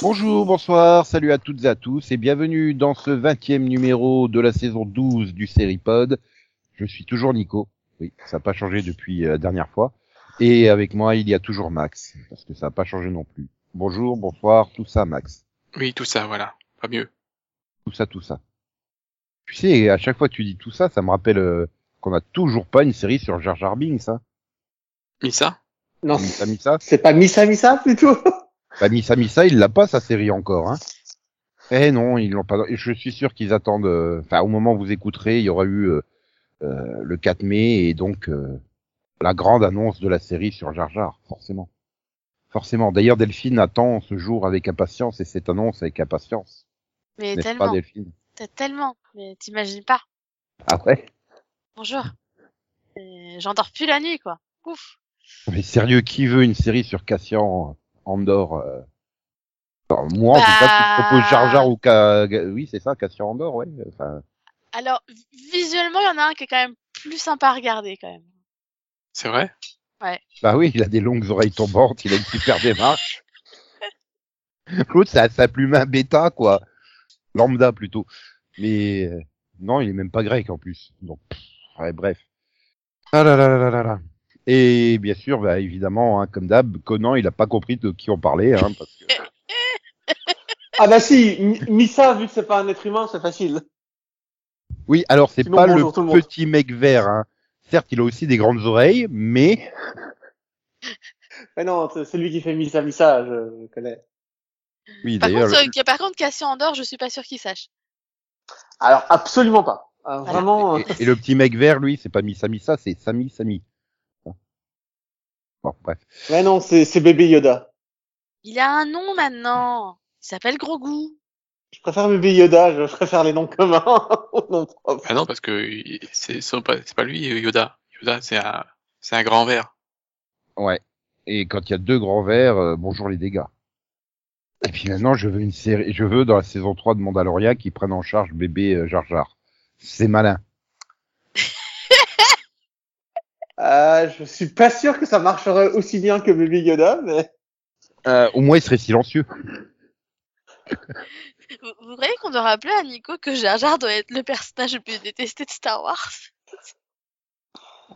Bonjour, bonsoir, salut à toutes et à tous et bienvenue dans ce 20e numéro de la saison 12 du Seripod. Je suis toujours Nico. Oui, ça n'a pas changé depuis euh, la dernière fois. Et avec moi, il y a toujours Max, parce que ça n'a pas changé non plus. Bonjour, bonsoir, tout ça, Max. Oui, tout ça, voilà. Pas mieux. Tout ça, tout ça. Tu sais, à chaque fois que tu dis tout ça, ça me rappelle euh, qu'on n'a toujours pas une série sur Jar Jar Binks, hein. Missa Non, Missa Missa c'est pas Missa Missa plutôt? Bah, Missa Missa, il l'a pas sa série encore, hein. Eh non, ils l'ont pas. Je suis sûr qu'ils attendent. euh, Enfin, au moment où vous écouterez, il y aura eu euh, le 4 mai et donc euh, la grande annonce de la série sur Jar Jar, forcément. Forcément. D'ailleurs, Delphine attend ce jour avec impatience et cette annonce avec impatience. Mais N'est-ce pas, tellement, Delphine t'as tellement, mais t'imagines pas. Ah ouais? Bonjour. Euh, J'endors plus la nuit, quoi. Ouf. Mais sérieux, qui veut une série sur Cassian Andor euh... enfin, Moi, en tout cas, si Bah. je propose Jar Jar ou Ca... Oui, c'est ça, Cassian Andor, ouais. Enfin, Alors, vi- visuellement, il y en a un qui est quand même plus sympa à regarder, quand même. C'est vrai? Bah oui, il a des longues oreilles tombantes, il a une super démarche. L'autre, ça, ça plume un bêta, quoi. Lambda, plutôt. Mais euh, non, il est même pas grec, en plus. Donc, pff, ouais, bref. Ah là là là là là là. Et bien sûr, bah, évidemment, hein, comme d'hab, Conan, il a pas compris de qui on parlait. Hein, parce que... Ah bah si, Mi- Missa, vu que c'est pas un être humain, c'est facile. Oui, alors c'est Sinon, pas le le petit mec vert. Hein. Certes, il a aussi des grandes oreilles, mais Mais non, c'est c'est lui qui fait Missa Missa, je, je connais. oui, Par d'ailleurs, contre, euh, par contre, Cassian Andor, je suis pas sûr qu'il sache. Alors, absolument pas. Ah, Voilà. Vraiment, euh, Et, et le petit mec vert, lui, c'est pas Missa Missa, c'est Sami Sami. Bon, bref. mais non, c'est c'est bébé Yoda. Il a un nom maintenant. Il s'appelle Grogu. Je préfère bébé Yoda, je préfère les noms communs aux noms propres. Ah non, parce que c'est pas, lui, Yoda. Yoda, c'est un, grand vert. Ouais. Et quand il y a deux grands verts, euh, bonjour les dégâts. Et puis maintenant, je veux une série, je veux dans la saison 3 de Mandalorian qu'ils prennent en charge bébé euh, Jar Jar. C'est malin. Euh, je suis pas sûr que ça marcherait aussi bien que bébé Yoda, mais Euh, au moins, il serait silencieux. Vous, vous croyez qu'on doit rappeler à Nico que Jar Jar doit être le personnage le plus détesté de Star Wars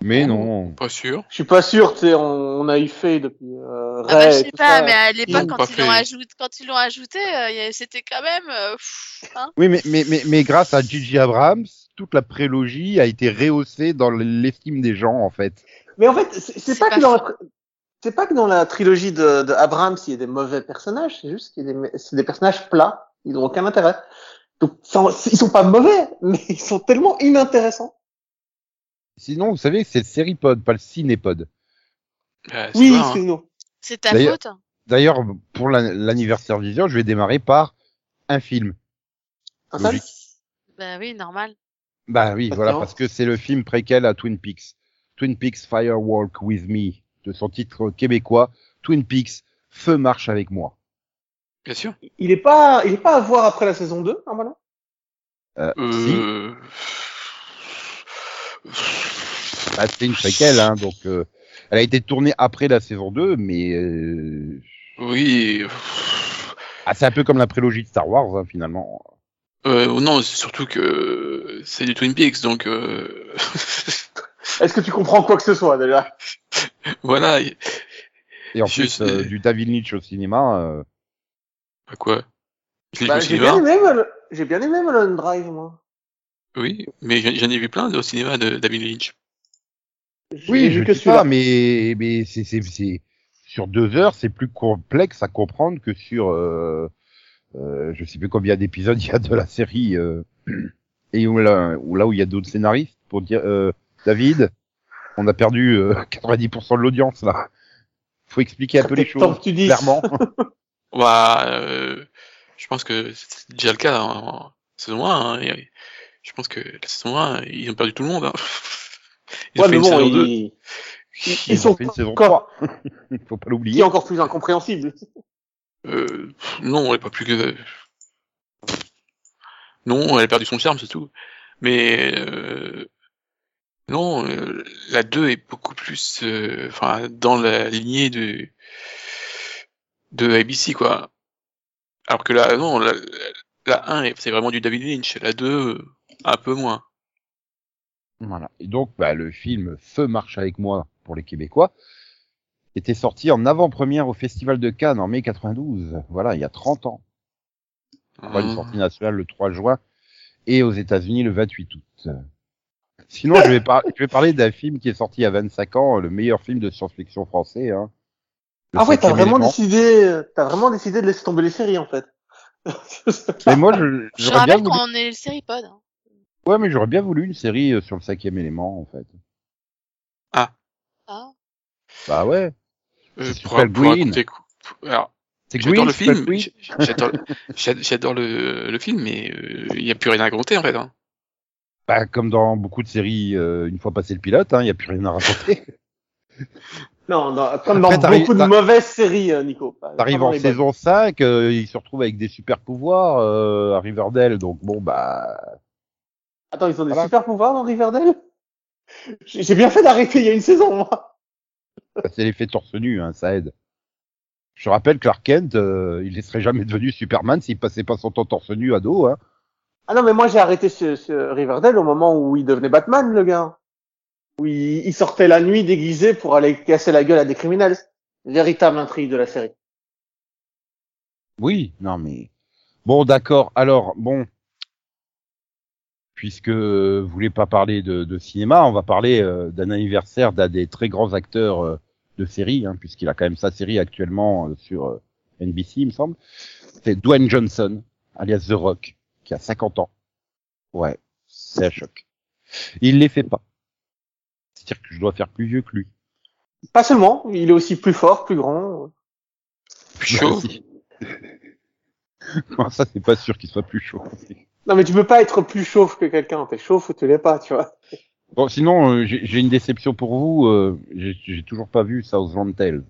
Mais non. Pas sûr. je suis pas sûr, tu sais, on, on a eu fait depuis euh, Ah bah, je sais pas, ça. mais à l'époque, quand, ils l'ont ajouté, quand ils l'ont ajouté, euh, c'était quand même... euh, pff, hein. Oui, mais, mais, mais, mais grâce à Gigi Abrams, toute la prélogie a été rehaussée dans l'estime des gens, en fait. Mais en fait, c'est pas, pas que dans la, faux. tr- c'est pas que dans la trilogie de, de Abrams, il y a des mauvais personnages, c'est juste qu'il y a des personnages plats, ils n'ont aucun intérêt. Donc, ça- ils sont pas mauvais, mais ils sont tellement inintéressants. Sinon, vous savez, c'est le Seripod, pas le Cinépod. C'est Oui, pas, hein. C'est ta faute. D'ailleurs, pour la- l'anniversaire vision, je vais démarrer par un film. Un seul. Bah oui, normal. Bah oui, voilà, parce que c'est le film préquel à Twin Peaks. Twin Peaks Firewalk With Me, de son titre québécois, Twin Peaks Feu marche avec moi. Bien sûr. Il est pas, il est pas à voir après la saison 2, normalement? Euh, si, Euh... bah, c'est une préquelle, hein, donc euh, elle a été tournée après la saison 2, mais euh, Oui. ah, c'est un peu comme la prélogie de Star Wars, hein, finalement. Euh, non, c'est surtout que c'est du Twin Peaks, donc euh... Est-ce que tu comprends quoi que ce soit, déjà? voilà. et- en Je plus, sais. euh, du David Lynch au cinéma, euh, Bah, quoi Bah, j'ai bien j'ai bien aimé Mulholland Drive, moi. Oui, mais j'en ai vu plein au cinéma de David Lynch. Oui, vu je que pas, mais, mais c'est, c'est, c'est, sur deux heures, c'est plus complexe à comprendre que sur, euh, euh, je sais plus combien d'épisodes il y a de la série, euh, et où là, où là où il y a d'autres scénaristes pour dire, euh, David, on a perdu euh, 90% de l'audience là. Faut expliquer un peu les choses, clairement. Bah, euh, je pense que c'est déjà le cas en, en saison 1. Hein, et Je pense que la saison 1, ils ont perdu tout le monde. Hein. Ils ont Ouais, fait mais une bon, saison 2. ils, ils, Ils, ils ont sont encore, 3. Faut pas qui est l'oublier. encore plus incompréhensible. Euh, non, elle est pas plus que. Non, elle a perdu son charme, c'est tout. Mais euh... non, euh, la 2 est beaucoup plus, euh, enfin, dans la lignée de de ABC quoi. Alors que là, non, la, la 1 c'est vraiment du David Lynch, la 2 euh, un peu moins. Voilà. Et donc, bah, le film Feu marche avec moi pour les Québécois était sorti en avant-première au Festival de Cannes en mai 92. Voilà, il y a 30 ans. Après une Hum. sortie nationale le 3 juin et aux États-Unis le 28 août. Sinon, je vais, je vais parler d'un film qui est sorti il y a 25 ans, le meilleur film de science-fiction français. Hein. Ah ouais, t'as vraiment élément. décidé, t'as vraiment décidé de laisser tomber les séries, en fait. Mais moi, je, Je j'aurais bien rappelle voulu... qu'on est le séripod. hein. Ouais, mais j'aurais bien voulu une série euh, sur le cinquième élément, en fait. Ah. Bah ouais. Euh, Super pour Green. Alors, C'est j'adore le film, j'adore, j'ad- j'adore le, le film, mais euh, il y a plus rien à raconter en fait. Hein. Bah, comme dans beaucoup de séries, euh, une fois passé le pilote, il hein, n'y a plus rien à raconter. non, non, comme dans Après, beaucoup de mauvaises séries, euh, Nico. T'arrives en saison 5, euh, il se retrouve avec des super pouvoirs euh, à Riverdale, donc bon, bah... Attends, ils ont des Voilà. super pouvoirs dans Riverdale? J'ai j'ai bien fait d'arrêter il y a une saison, moi. bah, c'est l'effet torse nu, hein, ça aide. Je rappelle Clark Kent, euh, il ne serait jamais devenu Superman s'il passait pas son temps torse nu à dos. Hein. Ah non, mais moi j'ai arrêté ce, ce Riverdale au moment où il devenait Batman, le gars. Où il, sortait la nuit déguisé pour aller casser la gueule à des criminels. Véritable intrigue de la série. Oui, non mais... Bon, d'accord. Alors, bon... Puisque vous voulez pas parler de, cinéma, on va parler euh, d'un anniversaire d'un des très grands acteurs euh, de série, hein, puisqu'il a quand même sa série actuellement euh, sur NBC, il me semble. C'est Dwayne Johnson, alias The Rock, qui a 50 ans. Ouais, c'est un choc. Il les fait pas. C'est-à-dire que je dois faire plus vieux que lui. Pas seulement, il est aussi plus fort, plus grand. Plus chaud. Non, ça, c'est pas sûr qu'il soit plus chaud. Non, mais tu peux pas être plus chauve que quelqu'un. T'es chauve ou tu l'es pas, tu vois. Bon, sinon, euh, j'ai une déception pour vous. euh, j'ai toujours pas vu Southland Tales.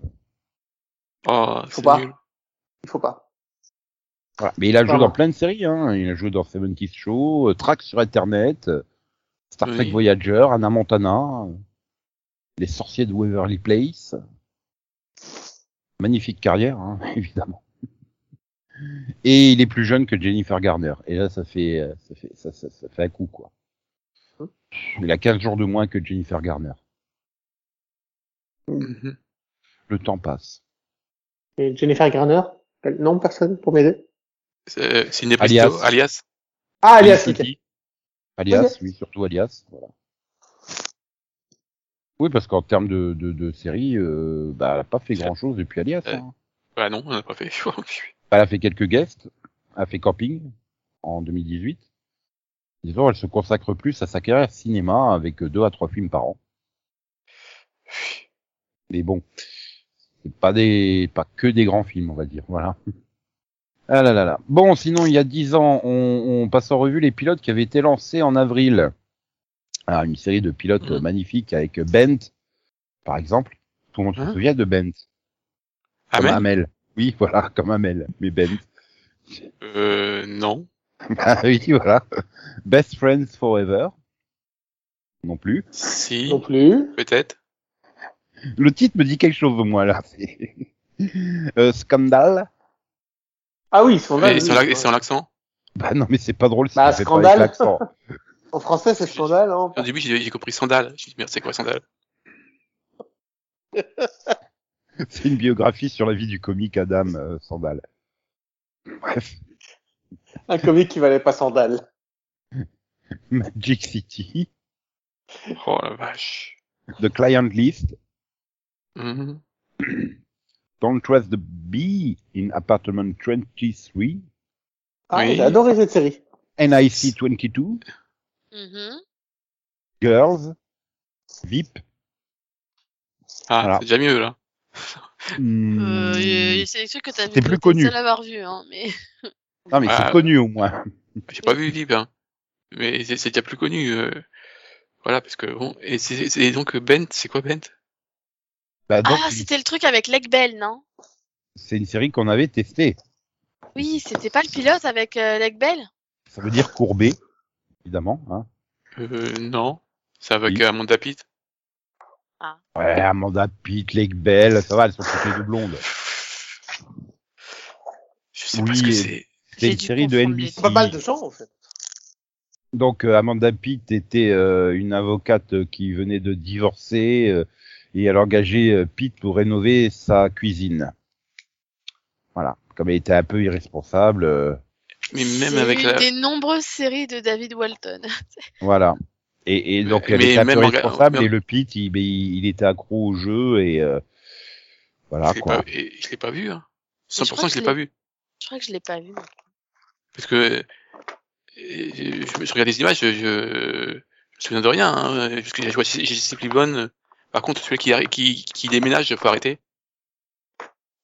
Oh, Faut c'est pas. nul. Il faut pas. Voilà. Mais il a joué dans plein de séries. Hein. Il a joué dans 70 Show, euh, Track sur Internet, euh, Star Trek Oui. Voyager, Anna Montana, euh, Les Sorciers de Waverly Place. Magnifique carrière, hein, évidemment. Et il est plus jeune que Jennifer Garner. Et là, ça fait, euh, ça fait, ça, ça, ça fait un coup, quoi. Il a 15 jours de moins que Jennifer Garner. Mhm. Le temps passe. Et Jennifer Garner Non, personne pour m'aider? C'est Alias. alias? Ah, alias. Felicity. Alias, oui, surtout Alias. Voilà. Oui, parce qu'en termes de, de, de série, euh, bah, elle a pas fait Ça- grand chose depuis Alias. Euh. hein. Bah non, on n'a pas fait. Elle a fait quelques guests, elle a fait Camping en 2018. Disons, elle se consacre plus à sa carrière cinéma avec deux à trois films par an. Mais bon, c'est pas des, pas que des grands films, on va dire. Voilà. Ah là là là. Bon, sinon, il y a dix ans, on, on passe en revue les pilotes qui avaient été lancés en avril. Alors, une série de pilotes Mhm. magnifiques avec Bent, par exemple. Tout le monde se Hein souvient de Bent. Ah, Comme Amel. Oui, voilà, comme Amel, mais Bent. euh, non. Ah oui, voilà. Best Friends Forever. Non plus. Si, Non plus. peut-être. Le titre me dit quelque chose au moins là. Euh, Scandale. Ah oui, scandale. Et c'est oui. en l'ac- c'est en l'accent. Bah non, mais c'est pas drôle. Bah, ça fait Scandale. Pas avec. En français, c'est scandale. Hein. Au début, j'ai j'ai compris sandal. J'ai dit, merde, c'est quoi sandal c'est une biographie sur la vie du comique Adam euh, Sandal. Bref, Un comique qui valait pas sandale. Magic City, Oh la vache. The Client List, Mhm. Don't Trust the Bee in Apartment 23, Ah, Oui. j'ai adoré cette série. NIC 22, Mhm. Girls, VIP. Ah, Voilà. c'est déjà mieux là. hmm, Euh, c'est des trucs que t'as vu. C'est plus connu. seul à avoir vu, hein, mais. Non mais Ah. c'est connu au moins. J'ai pas vu VIP. Hein. mais c'est c'est déjà plus connu. euh, Voilà, parce que bon, et c'est c'est- et donc Bent, c'est quoi Bent? Bah, donc, Ah, c'était le truc avec Lake Bell, non? C'est une série qu'on avait testée. Oui, c'était pas le pilote avec euh, Lake Bell? Ça veut dire courbé, évidemment. Hein. euh, Non, c'est avec Oui. euh, Amanda Pitt. Ouais, Amanda Pitt, Lake Bell, ça va, elles sont toutes les deux blondes. Je sais Oui, pas ce que et- c'est. Une série de NBC. C'est pas mal de gens, en fait. Donc euh, Amanda Pitt était euh, une avocate qui venait de divorcer euh, et elle a engagé euh, Pitt pour rénover sa cuisine. Voilà, comme elle était un peu irresponsable, euh, Mais même avec une la. des nombreuses séries de David Walton. voilà. Et, et donc elle Mais était un peu en- responsable même- et le Pitt il, il, il était accro au jeu et euh, voilà je l'ai quoi. pas, je l'ai pas vu. Hein. Mais je crois 100% je que l'ai pas vu. Je crois que je l'ai pas vu. Parce que euh, je, je regarde des images, je, je, je me souviens de rien. Hein, parce que j'ai joué à Jesse Cleveland. Par contre, celui qui, qui, qui déménage, faut arrêter.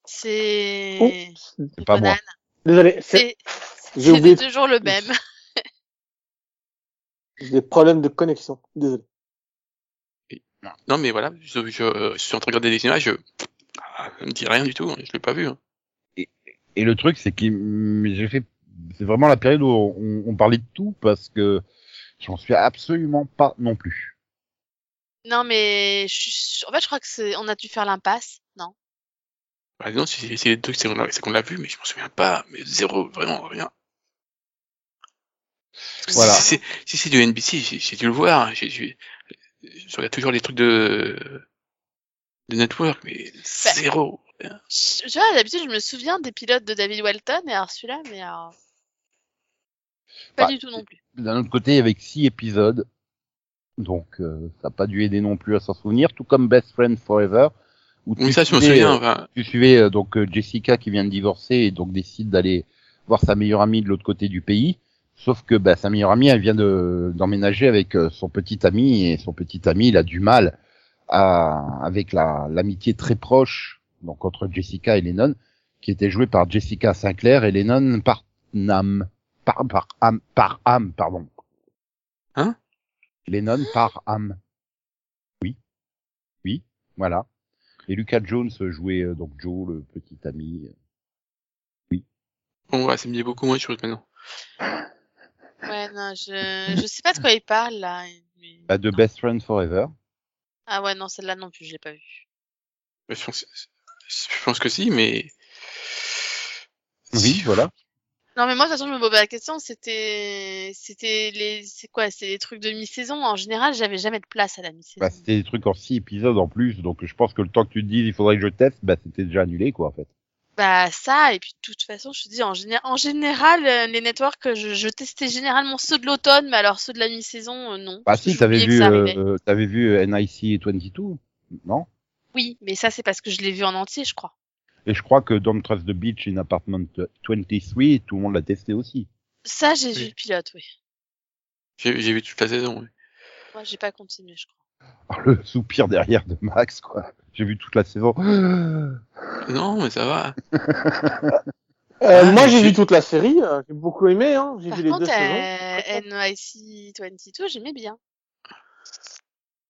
C'est. Oups. C'est pas moi. Conan. Désolé, c'est C'est toujours le même. j'ai des problèmes de connexion. Désolé. Non, mais voilà, je, je, euh, je suis en train de regarder des images, je, ah, ça me dit rien du tout, hein, je l'ai pas vu. Hein. Et le truc c'est que j'ai fait c'est vraiment la période où on, on parlait de tout parce que j'en suis absolument pas non plus. Non, mais je suis... en fait, je crois que c'est. On a dû faire l'impasse, non? Bah, non, si c'est les deux, c'est qu'on l'a c'est qu'on l'a vu, mais je m'en souviens pas, mais zéro, vraiment rien. Voilà. Si, c'est- si c'est du NBC, j'ai j'ai dû le voir. j'ai- j'ai- Je regarde toujours les trucs de, de network, mais zéro. rien. Je- Tu vois, d'habitude, je me souviens des pilotes de David Walton, et alors celui-là, mais alors... Pas Bah, du tout non plus. D'un autre côté, avec six épisodes, donc euh, ça n'a pas dû aider non plus à s'en souvenir, tout comme Best Friend Forever. Où Oui, tu ça, je me suivais, souviens. euh, enfin, tu suivais euh, donc euh, Jessica qui vient de divorcer et donc décide d'aller voir sa meilleure amie de l'autre côté du pays. Sauf que bah, sa meilleure amie, elle vient de d'emménager avec euh, son petit ami et son petit ami, il a du mal à avec la l'amitié très proche donc entre Jessica et Lennon, qui était jouée par Jessica Sinclair et Lennon par Nam par par Am par Am pardon. Lennon par Am. Oui, oui, voilà. Et Lucas Jones jouait euh, donc Joe, le petit ami. Bon, ouais, ça me dit beaucoup moins de choses maintenant. Ouais, non, je... je sais pas de quoi il parle, là. mais- Bah, de non. Best Friend Forever. Ah ouais, non, celle-là non plus, je l'ai pas vue. Je pense, je pense que si, mais. Oui, voilà. Non, mais moi, de toute façon, je me posais la question, c'était... C'était les... C'est quoi C'est les trucs de mi-saison. En général, j'avais jamais de place à la mi-saison. Bah, c'était des trucs en six épisodes en plus, donc je pense que le temps que tu te dises il faudrait que je teste, bah c'était déjà annulé quoi en fait. Bah ça, et puis de toute façon, je te dis, en, géné- en général, euh, les networks, je, je testais généralement ceux de l'automne, mais alors ceux de la mi-saison, euh, non. Bah si, t'avais j'oubliais que vu, euh, t'avais vu euh, NIC 22, non? Oui, mais ça, c'est parce que je l'ai vu en entier, je crois. Et je crois que Don't Trust the Beach in Apartment 23, tout le monde l'a testé aussi. Ça, j'ai Oui. vu le pilote, oui. J'ai j'ai vu toute la saison. oui. Moi, j'ai pas continué, je crois. Ah, le soupir derrière de Max quoi. J'ai vu toute la saison. Non, mais ça va. Euh, Ah, moi, j'ai vu toute la série. euh, j'ai beaucoup aimé. Hein. J'ai Par vu les deux contre, saisons. euh, NYC 22, j'aimais bien.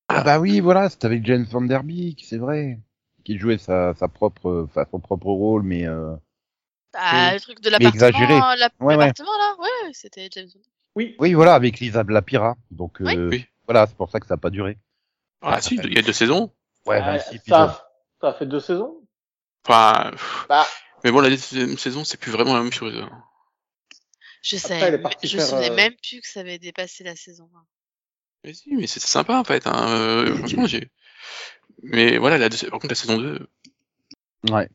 Ah bah oui, voilà, c'était avec Jane Van Der Beek, c'est vrai. Qui jouait sa, sa propre, enfin, son propre rôle, mais euh... Ah, le truc de l'appartement, Ouais, ouais. l'appartement, là, ouais, c'était James. Oui. oui, voilà, avec Lisa Lapira. Donc Oui. euh, Oui. voilà, c'est pour ça que ça a pas duré. Ah, si, il y a deux saisons. Ouais, Euh, 26 épisodes. ça, ça a fait deux saisons? Enfin, pff, Bah, mais bon, la deuxième saison, c'est plus vraiment la même chose. hein. Je sais, je me faire, souvenais euh, même plus que ça avait dépassé la saison. Mais si, mais c'était sympa en fait. Hein. euh, franchement, j'ai. Mais voilà, la par contre, la saison 2, Ouais.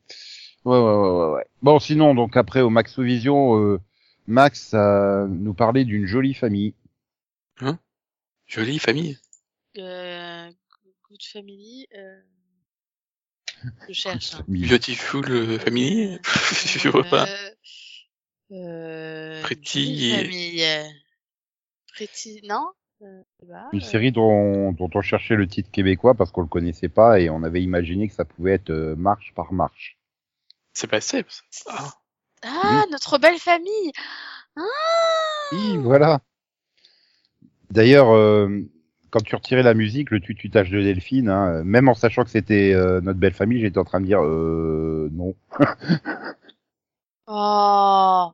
Ouais, ouais, ouais, ouais, ouais. Bon, sinon, donc après au Maxovision, euh, Max euh, nous parlait d'une jolie famille. jolie famille? Euh, Good Family, euh... je cherche. hein. Beautiful euh, Family? Je vois pas. Euh, euh, Pretty euh, Pretty, non? euh, bah, Une euh, série dont, dont on cherchait le titre québécois parce qu'on le connaissait pas et on avait imaginé que ça pouvait être euh, marche par marche. C'est pas Steps. Ah. Ah, notre belle famille Ah Oui, voilà. D'ailleurs, euh, quand tu retirais la musique, le tututage de Delphine, hein, même en sachant que c'était euh, notre belle famille, j'étais en train de dire euh, non. Oh.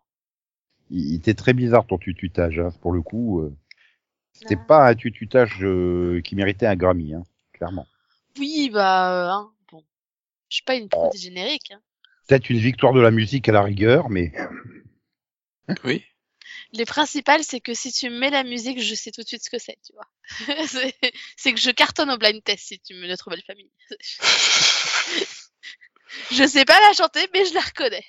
Il, il était très bizarre ton tututage, hein, pour le coup. C'était Non. pas un tututage euh, qui méritait un Grammy, hein, clairement. Oui, bah, euh, hein, bon. Je suis pas une pro Oh. des génériques. Hein. Peut-être une victoire de la musique à la rigueur, mais Oui. Le principal, c'est que si tu me mets la musique, je sais tout de suite ce que c'est, tu vois. c'est c'est que je cartonne au blind test si tu me notre belle famille. je sais pas la chanter, mais je la reconnais.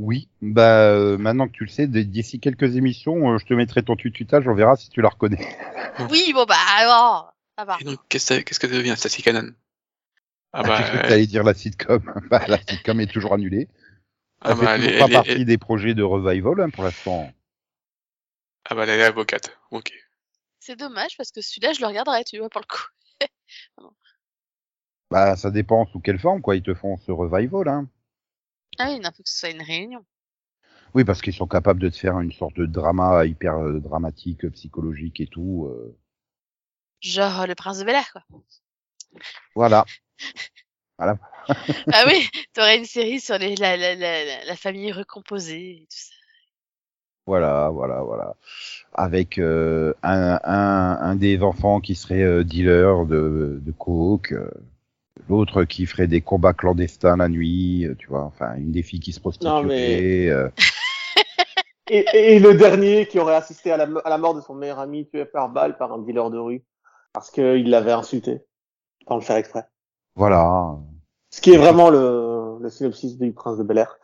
Oui. Bah euh, maintenant que tu le sais, d'ici quelques émissions, euh, je te mettrai ton tututage, on verra si tu la reconnais. Oui, bon bah alors, ça va. Et donc, qu'est-ce que qu'est-ce que devient Stacy Cannon? Ah bah, J'ai cru que elle- t'allais dire la sitcom? bah, la sitcom est toujours annulée. Ça ah fait bah, toujours elle, pas elle- partie elle- des projets de revival hein, pour l'instant. ah bah, elle est avocate. Ok. C'est dommage parce que celui-là, je le regarderais, tu vois, pour le coup. Bah ça dépend sous quelle forme quoi ils te font ce revival. Hein. Ah oui, non, faut que ce soit une réunion. Oui parce qu'ils sont capables de te faire une sorte de drama hyper euh, dramatique, psychologique et tout. euh. Genre euh, le prince de Bel Air, quoi. Voilà. ah oui, t'aurais une série sur les, la, la, la, la- la famille recomposée et tout ça. Voilà, voilà, voilà. Avec euh, un, un, un des enfants qui serait euh, dealer de, de coke, euh, l'autre qui ferait des combats clandestins la nuit, euh, tu vois, enfin une des filles qui se prostituerait. Non, mais- euh, Et, et le dernier qui aurait assisté à la, à la mort de son meilleur ami tué par balle par un dealer de rue parce qu'il l'avait insulté sans le faire exprès. voilà. Ce qui est vraiment le, le synopsis du Prince de Bel Air.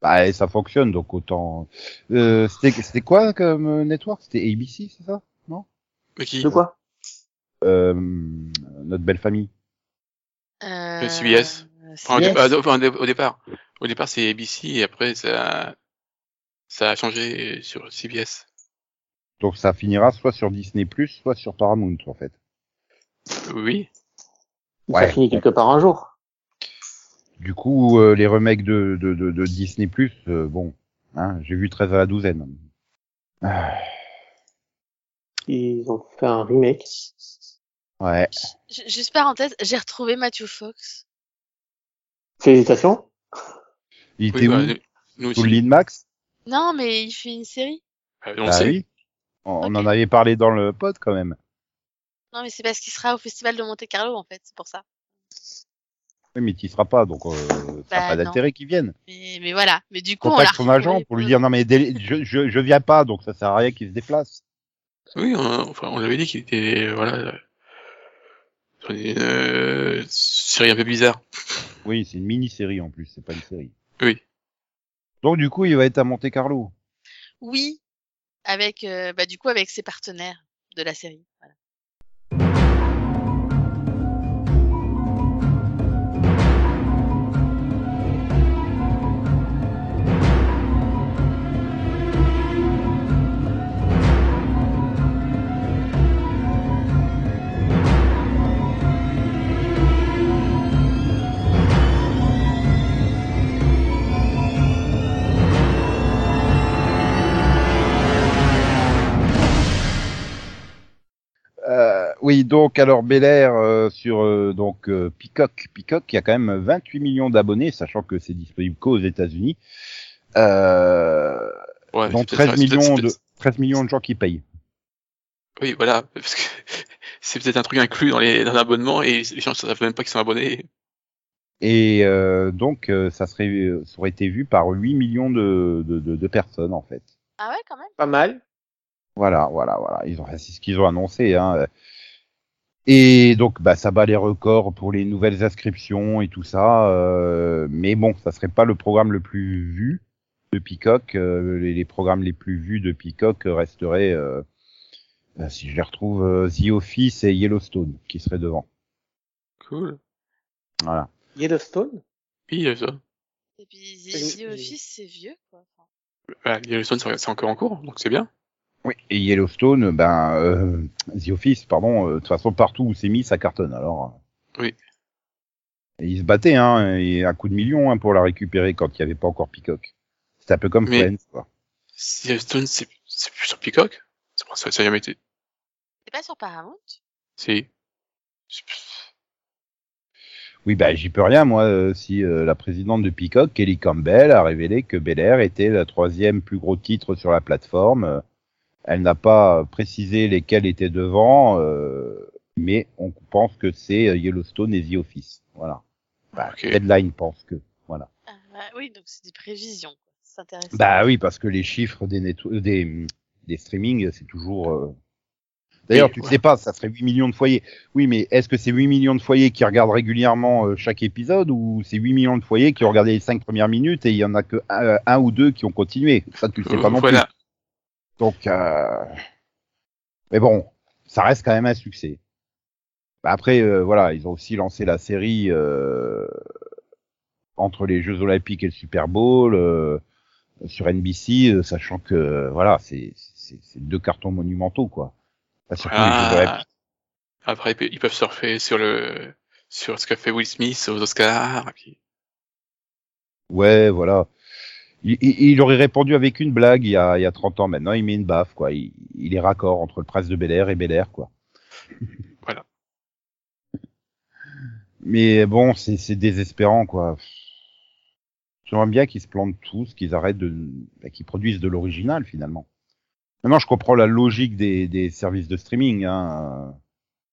Bah, et ça fonctionne, donc autant. Euh, c'était c'était quoi comme euh, network? C'était ABC, c'est ça? Non? Mais qui? De quoi? Euh, Notre belle famille. Euh, Le CBS. Au, ah, enfin, au départ. Au départ, c'est ABC et après, ça, ça a changé sur CBS. Donc ça finira soit sur Disney soit sur Paramount en fait. Oui. Ça finit quelque part un jour. Du coup, euh, les remakes de, de, de, de Disney euh, bon, hein, j'ai vu 13 à la douzaine. Ah, Ils ont fait un remake. Ouais. J- Juste parenthèse, j'ai retrouvé Matthew Fox. Félicitations. Il Oui, était bah, où? nous- nous Sous le Max? Non, mais il fait une série. Ah, on Bah sait. oui. On, on Ok. en avait parlé dans le pod quand même. Non, mais c'est parce qu'il sera au festival de Monte Carlo, en fait, c'est pour ça. Oui, mais tu seras pas, donc euh, ça n'a Bah, pas d'intérêt qu'il vienne. Mais, mais voilà. Mais du coup, on Contacte son agent pour lui dire non mais je, je, je viens pas, donc ça sert à rien qu'il se déplace. Oui, on, enfin, on l'avait dit qu'il était, euh, voilà, euh, une euh, série un peu bizarre. Oui, c'est une mini-série en plus, c'est pas une série. Oui. Donc du coup, il va être à Monte Carlo. Oui, avec, euh, bah, du coup, avec ses partenaires de la série. Voilà. Euh, oui, donc alors Bel Air euh, sur euh, donc euh, Peacock, Peacock qui a quand même 28 millions d'abonnés, sachant que c'est disponible qu'aux États-Unis. Euh, Ouais, donc c'est peut-être- 13 c'est peut-être- millions de peut-être- 13 millions de gens qui payent. Oui, voilà, parce que c'est peut-être un truc inclus dans les dans l'abonnement et les gens ne savent même pas qu'ils sont abonnés. Et euh, donc euh, ça serait ça aurait été vu par 8 millions de, de, de, de personnes en fait. Ah ouais, quand même. Pas mal. Voilà, voilà, voilà. Ils ont, c'est ce qu'ils ont annoncé. Hein. Et donc, bah, ça bat les records pour les nouvelles inscriptions et tout ça. euh, mais bon, ça serait pas le programme le plus vu de Peacock. euh, les, les programmes les plus vus de Peacock resteraient, euh, euh, si je les retrouve, euh, The Office et Yellowstone qui seraient devant. Cool. Voilà. Yellowstone? Oui, il y a ça. Et puis, The Office, c'est vieux, quoi. Voilà, Yellowstone, c'est c'est encore en cours, donc c'est bien. Oui. Et Yellowstone, ben, euh, The Office, pardon. euh, De toute façon, partout où c'est mis, ça cartonne. Alors. euh. Oui. Et ils se battaient, hein, et un coup de million hein, pour la récupérer quand il n'y avait pas encore Peacock. C'était un peu comme Mais- Friends, quoi. Yellowstone, c'est c'est plus sur Peacock? Ça, ça a jamais été. C'est pas sur Paramount? C'est. Oui, bah j'y peux rien moi. euh, si euh, la présidente de Peacock, Kelly Campbell, a révélé que Bel Air était le troisième plus gros titre sur la plateforme, euh, elle n'a pas précisé lesquels étaient devant, euh, mais on pense que c'est euh, Yellowstone et The Office. Voilà. Bah, Ok. Deadline pense que. Voilà. Ah, bah Oui, donc c'est des prévisions. C'est intéressant. Bah oui, parce que les chiffres des netto- des, des streamings, c'est toujours. euh, D'ailleurs, tu ouais. sais pas, ça serait 8 millions de foyers. Oui, mais est-ce que c'est 8 millions de foyers qui regardent régulièrement euh, chaque épisode ou c'est 8 millions de foyers qui ont regardé les 5 premières minutes et il y en a que un, un ou deux qui ont continué? Ça, tu le sais pas non voilà. plus. Donc, euh... mais bon, ça reste quand même un succès. Bah, après, euh, voilà, ils ont aussi lancé la série euh, entre les Jeux Olympiques et le Super Bowl euh, sur NBC, euh, sachant que voilà, c'est deux cartons monumentaux quoi. Les Jeux Ah. Olympiques. Après, ils pe- ils peuvent surfer sur le sur ce qu'a fait Will Smith aux Oscars. puis- Ouais, voilà. Il, il- il aurait répondu avec une blague il y a, il y a 30 ans. Maintenant, il met une baffe, quoi. Il, il est raccord entre le prince de Bel Air et Bel Air, quoi. Voilà. Mais bon, c'est c'est désespérant, quoi. J'aimerais bien qu'ils se plantent tous, qu'ils arrêtent de, bah, qu'ils produisent de l'original, finalement. Maintenant, je comprends la logique des, des services de streaming, hein.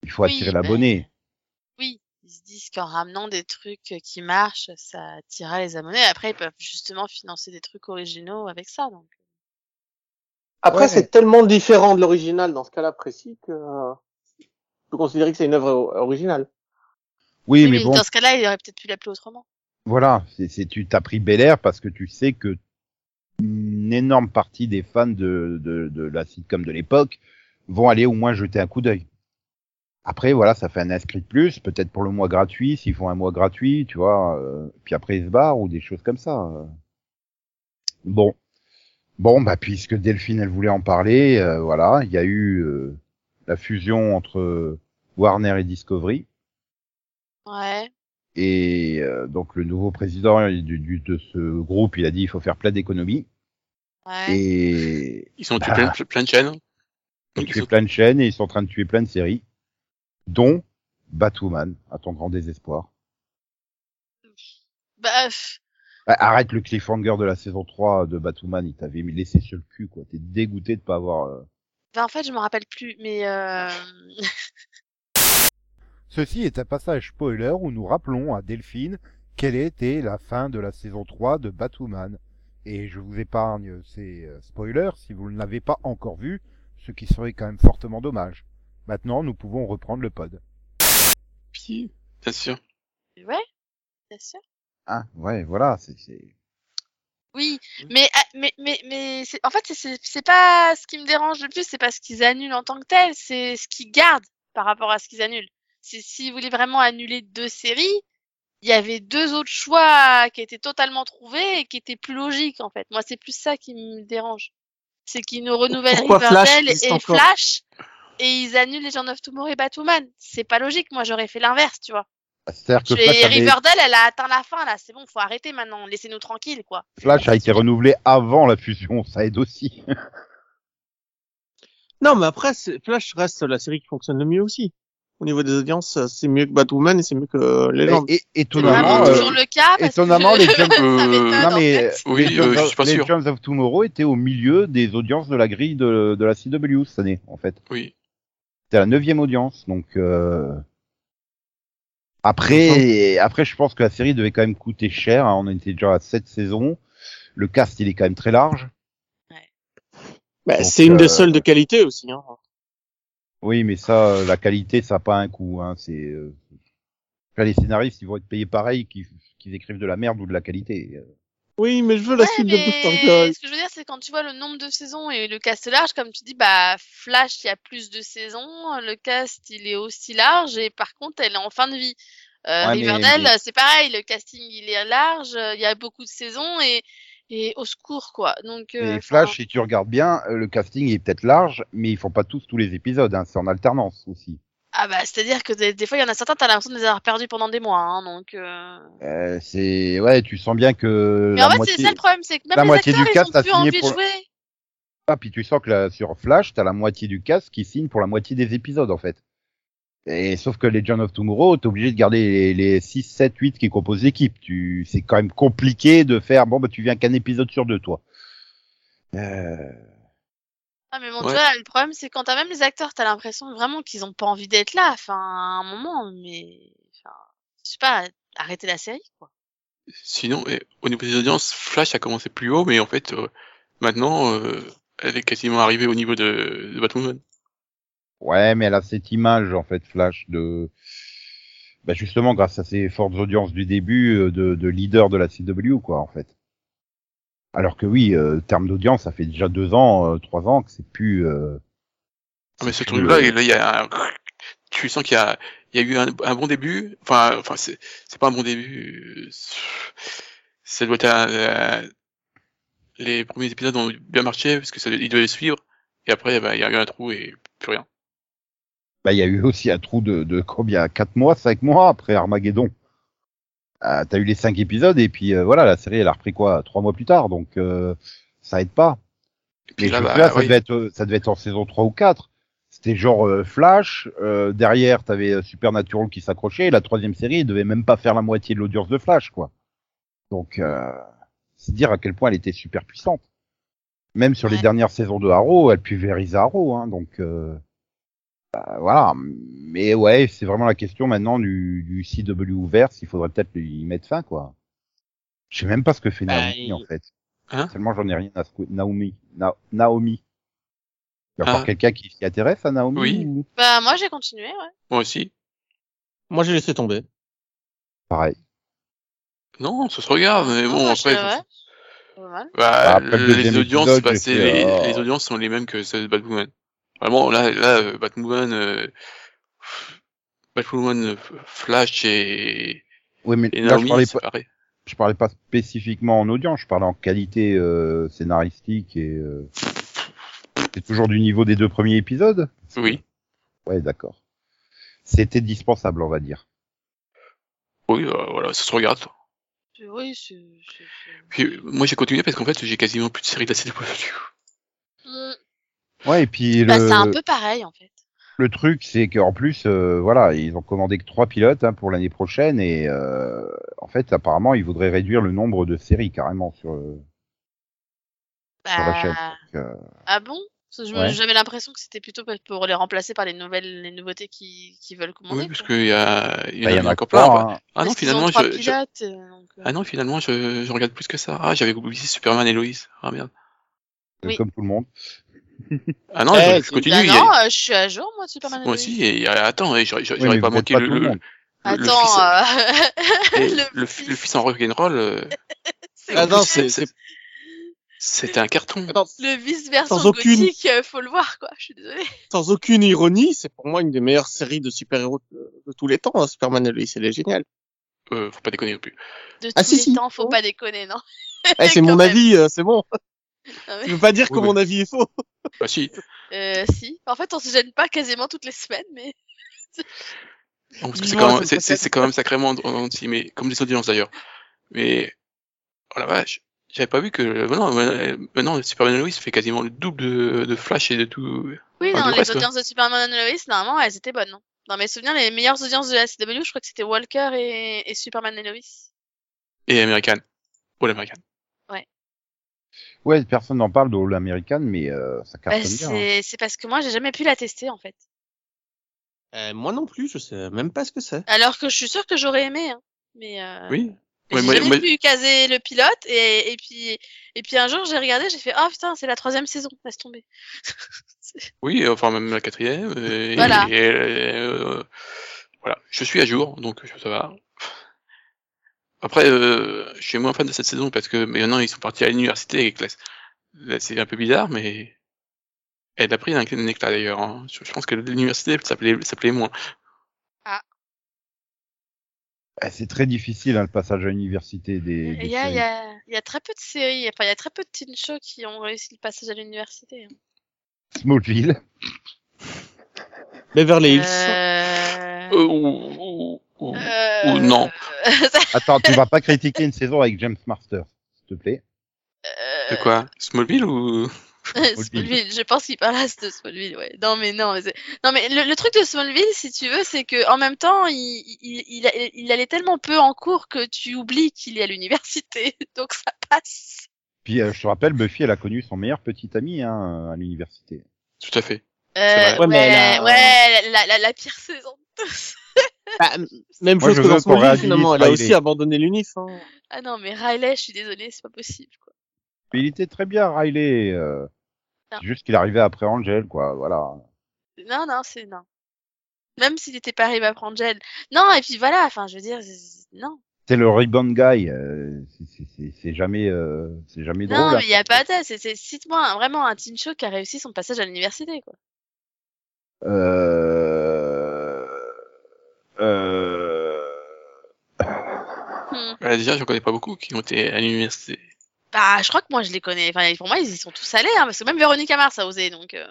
Il faut Oui, attirer mais- l'abonné. Ils se disent qu'en ramenant des trucs qui marchent, ça attirera les abonnés. Après, ils peuvent justement financer des trucs originaux avec ça. Donc. Après, Ouais. c'est tellement différent de l'original dans ce cas-là précis que euh, je peux considérer que c'est une œuvre originale. Oui, Oui, mais mais bon, dans ce cas-là, il aurait peut-être pu l'appeler autrement. Voilà, c'est, c'est tu t'as pris Bel Air parce que tu sais que une énorme partie des fans de, de, de la sitcom de l'époque vont aller au moins jeter un coup d'œil. Après, voilà, ça fait un inscrit de plus, peut-être pour le mois gratuit, s'ils font un mois gratuit, tu vois, euh, puis après ils se barrent ou des choses comme ça. euh. Bon. Bon, bah puisque Delphine, elle voulait en parler, euh, voilà, il y a eu euh, la fusion entre Warner et Discovery. Ouais. Et euh, donc le nouveau président du, du- de ce groupe, il a dit il faut faire plein d'économies. Ouais. Ils Et sont tués Bah. plein, plein de chaînes. ils ont Ils tué plein de chaînes et ils sont en train de tuer plein de séries, dont Batwoman, à ton grand désespoir. Bah, arrête le cliffhanger de la saison 3 de Batwoman, il t'avait mis laissé sur le cul, quoi. T'es dégoûté de pas avoir... euh, bah, en fait, je me rappelle plus, mais euh... Ceci est un passage spoiler où nous rappelons à Delphine quelle était la fin de la saison 3 de Batwoman. Et je vous épargne ces euh, spoilers si vous ne l'avez pas encore vu, ce qui serait quand même fortement dommage. Maintenant, nous pouvons reprendre le pod. Bien sûr? ouais, bien sûr? Ah, ouais, voilà, c'est... c'est- Oui, mais ah, mais mais mais c'est en fait c'est- c'est pas ce qui me dérange le plus, c'est pas ce qu'ils annulent en tant que tel, c'est ce qu'ils gardent par rapport à ce qu'ils annulent. C'est s'ils voulaient vraiment annuler deux séries, il y avait deux autres choix qui étaient totalement trouvés et qui étaient plus logiques en fait. Moi, c'est plus ça qui me dérange. C'est qu'ils nous renouvellent Riverdale et encore? Flash et ils annulent les gens of Tomorrow et Batwoman. C'est pas logique. Moi, j'aurais fait l'inverse, tu vois. C'est-à-dire que Et Flash, avait- Riverdale, elle a atteint la fin là. C'est bon, faut arrêter maintenant. Laissez-nous tranquilles, quoi. Flash a été renouvelé avant la fusion, ça aide aussi. Non, mais après, Flash reste la série qui fonctionne le mieux aussi. Au niveau des audiences, euh, c'est mieux que Batwoman et c'est mieux que euh, Legend. é- C'est étonnamment, euh, toujours le cas. Parce étonnamment, que les gens- ça Euh, non en mais fait. Oui, les euh, Gems je of- suis pas les sûr. Gems of Tomorrow étaient au milieu des audiences de la grille de, de la CW cette année, en fait. Oui. C'était la neuvième audience, donc euh... après, après, je pense que la série devait quand même coûter cher. hein. On était déjà à sept saisons. Le cast, il est quand même très large. Bah, c'est une euh, des seules de qualité aussi. Hein. Oui, mais ça, euh, la qualité, ça n'a pas un coût. Hein. C'est euh... les scénaristes, ils vont être payés pareil qu'ils qu'ils écrivent de la merde ou de la qualité. Oui, mais je veux la Ouais, suite de Booster ce que je veux dire, c'est quand tu vois le nombre de saisons et le cast large, comme tu dis, bah Flash, il y a plus de saisons, le cast il est aussi large et par contre elle est en fin de vie. Euh, Ouais, Riverdale, mais- c'est pareil, le casting il est large, euh, il y a beaucoup de saisons et et au secours quoi. Donc euh, Et Flash, si tu regardes bien, le casting est peut-être large, mais ils font pas tous tous les épisodes. Hein. C'est en alternance aussi. Ah bah c'est à dire que des, des fois il y en a certains, t'as l'impression de les avoir perdus pendant des mois, hein, donc. Euh... Euh, c'est ouais, tu sens bien que Mais la en fait moitié. c'est ça le problème, c'est que même la les moitié acteurs du ils cast ont a plus signé envie pour- de jouer. Ah, puis tu sens que là, sur Flash, t'as la moitié du cast qui signe pour la moitié des épisodes, en fait. Et sauf que Legend of Tomorrow, t'es obligé de garder les, les 6, 7, 8 qui composent l'équipe. Tu, c'est quand même compliqué de faire, bon, bah, tu viens qu'un épisode sur deux, toi. Euh, Ah, mais bon, Ouais. tu vois, le problème, c'est quand t'as même les acteurs, t'as l'impression vraiment qu'ils ont pas envie d'être là. Enfin, à un moment, mais. Enfin, je sais pas, arrêtez la série, quoi. Sinon, eh, au niveau des audiences, Flash a commencé plus haut, mais en fait, euh, maintenant, euh, elle est quasiment arrivée au niveau de, de Batwoman. Ouais, mais elle a cette image, en fait, Flash, de, bah, justement, grâce à ses fortes audiences du début, euh, de, de leader de la CW, quoi, en fait. Alors que oui, euh, terme d'audience, ça fait déjà deux ans, euh, trois ans que c'est plus, euh, Ah, mais ce truc-là, là, il y a, un- tu sens qu'il y a, il y a eu un, un bon début. Enfin, enfin, c'est, c'est pas un bon début. Ça doit être un- un- les premiers épisodes ont bien marché parce que ça, ils devaient suivre. Et après, bah, il y a eu un trou et plus rien. Bah, il y a eu aussi un trou de, de combien? Quatre mois, cinq mois après Armageddon. Euh, T'as eu les cinq épisodes et puis euh, voilà, la série elle a repris quoi trois mois plus tard, donc euh, ça aide pas. Et puis là, bah, ça, oui. devait être, euh, ça devait être en saison 3 ou 4. C'était genre euh, Flash, euh, derrière t'avais Supernatural qui s'accrochait, et la troisième série elle devait même pas faire la moitié de l'audience de Flash, quoi. Donc, euh, c'est dire à quel point elle était super puissante. Même sur les dernières saisons de Arrow, elle pulvérise Arrow, hein, donc euh, bah, voilà. Mais ouais, c'est vraiment la question maintenant du, du CW ouvert, s'il faudrait peut-être y mettre fin, quoi. Je sais même pas ce que fait Bah, Naomi, il- en fait. Hein? Tellement j'en ai rien à secouer. Naomi. Na- Naomi. Il y a encore Ah. quelqu'un qui s'y intéresse à Naomi Oui. ou? Bah, moi, j'ai continué, ouais. Moi aussi. Moi, j'ai laissé tomber. pareil Non, ça se regarde, mais Non, bon, moi, après, ouais. Bah, Bah, après le les audiences, épisode, bah, les, oh. les audiences sont les mêmes que celles de Batwoman. Vraiment, là, là, euh, Batwoman, euh, Batwoman, euh, Flash et, Oui, mais et là, je Naomi, parlais c'est pas, pareil. je parlais pas spécifiquement en audience, je parlais en qualité euh, scénaristique et euh, c'est toujours du niveau des deux premiers épisodes. Oui. Ouais, d'accord. C'était dispensable, on va dire. Oui, euh, voilà, ça se regarde. Oui, Puis, euh, moi, j'ai continué parce qu'en fait, j'ai quasiment plus de séries de la CW. Ouais, et puis Bah, le, c'est un peu pareil, en fait. le truc, c'est qu'en plus, euh, voilà, ils ont commandé que trois pilotes hein, pour l'année prochaine et euh, en fait, apparemment, ils voudraient réduire le nombre de séries carrément sur, euh, sur la chaîne. Bah, Donc, euh, ah bon? Ouais. J'avais l'impression que c'était plutôt pour les remplacer par les nouvelles, les nouveautés qui, qui veulent commander. Oui, parce qu'il y a, il y bah, en en a encore plein. hein. Ah non, finalement, je, je- pilotes, donc, ah non, finalement, je, je regarde plus que ça. Ah, j'avais oublié Superman et Lois. Ah merde. Oui. Comme tout le monde. Ah non, Eh, je, continue. Bah a- non, euh, je suis à jour, moi, de Superman. moi aussi, et euh, attends, j'aurais Oui, pas manqué pas le, tout le Attends, fils, euh, et le, le, fi- le fils en rock'n'roll, euh, c'est Ah non, c'est- c'était un carton. attends, le vice version Sans aucune- gothique, euh, faut le voir, quoi. Je suis désolée. sans aucune ironie, c'est pour moi une des meilleures séries de super-héros de, de tous les temps, hein, Superman et Lois, elle est géniale. Euh, faut pas déconner non plus. De Ah, tous si, les si. temps, faut pas déconner, non. Eh, c'est mon même. avis, euh, c'est bon. Non, mais- Je veux pas dire Oui, que oui. mon avis est faux? Bah si. Euh, si. En fait, on se gêne pas quasiment toutes les semaines, mais. Bon, parce que c'est quand, même- ça c'est- me c'est fait- c'est quand même sacrément anti, mais comme les audiences d'ailleurs. Mais oh la vache, j'avais pas vu que maintenant, maintenant Superman et Lois fait quasiment le double de, de Flash et de tout. Oui, Ah, non, les reste, ouais. audiences de Superman and Lois, normalement, elles étaient bonnes. non? Dans mes souvenirs, les meilleures audiences de la CW, je crois que c'était Walker et, et Superman et Lois. Et American. All American. Ouais, personne n'en parle de All American, mais euh, ça Bah, cartonne bien. hein. c'est c'est parce que moi, j'ai jamais pu la tester, en fait. Euh, moi non plus, je sais même pas ce que c'est. Alors que je suis sûre que j'aurais aimé, hein. Mais, euh, Oui. mais Ouais, j'ai moi- jamais moi- pu caser le pilote et, et puis et puis un jour j'ai regardé j'ai fait oh putain c'est la troisième saison laisse tomber Oui, enfin même la quatrième. Et, Voilà. et, euh, voilà, je suis à jour, donc ça va. Après, euh, je suis moins fan de cette saison parce que maintenant ils sont partis à l'université avec la... c'est un peu bizarre, mais elle a pris un, un éclat d'ailleurs. hein. Je, je pense que l'université s'appelait s'appelait moins. Ah, C'est très difficile hein, le passage à l'université des. des il y a, il séries. y, a, il y a très peu de séries enfin il y a très peu de teen shows qui ont réussi le passage à l'université hein. Smallville. Beverly Hills. Euh... Euh, ou, euh, ou non. Attends, tu vas pas critiquer une saison avec James Master, s'il te plaît. De quoi? Smallville ou Smallville, je pense qu'il parle de Smallville, ouais. Non, mais non, mais non, mais le, le truc de Smallville, si tu veux, c'est que en même temps, il, il, il, a- il allait tellement peu en cours que tu oublies qu'il est à l'université, donc ça passe. Puis euh, je te rappelle, Buffy, elle a connu son meilleur petit ami hein, à l'université. Tout à fait. Euh. Ouais, mais ouais, la, la, la pire saison. Bah, même Moi, chose je que dans Smallville, réhabilite finalement. Elle a Riley. aussi abandonné l'unif. Hein. Ah non, mais Riley, je suis désolée, c'est pas possible, quoi. Mais il était très bien, Riley. Euh... C'est juste qu'il arrivait après Angel, quoi. Voilà. Non, non, c'est non. Même s'il était pas arrivé à prendre gel. Non, et puis voilà, enfin, je veux dire, non. C'est le rebound guy. euh, c'est- jamais, euh, c'est jamais drôle. Non, hein. mais il y a pas de, c'est, c'est, cite-moi vraiment un teen show qui a réussi son passage à l'université, quoi. Euh... Euh... Hmm. Bah, déjà, je connais pas beaucoup qui ont été à l'université. Bah, je crois que moi, je les connais. Enfin, pour moi, ils y sont tous allés, hein, parce que même Véronique Mars a osé, donc. euh,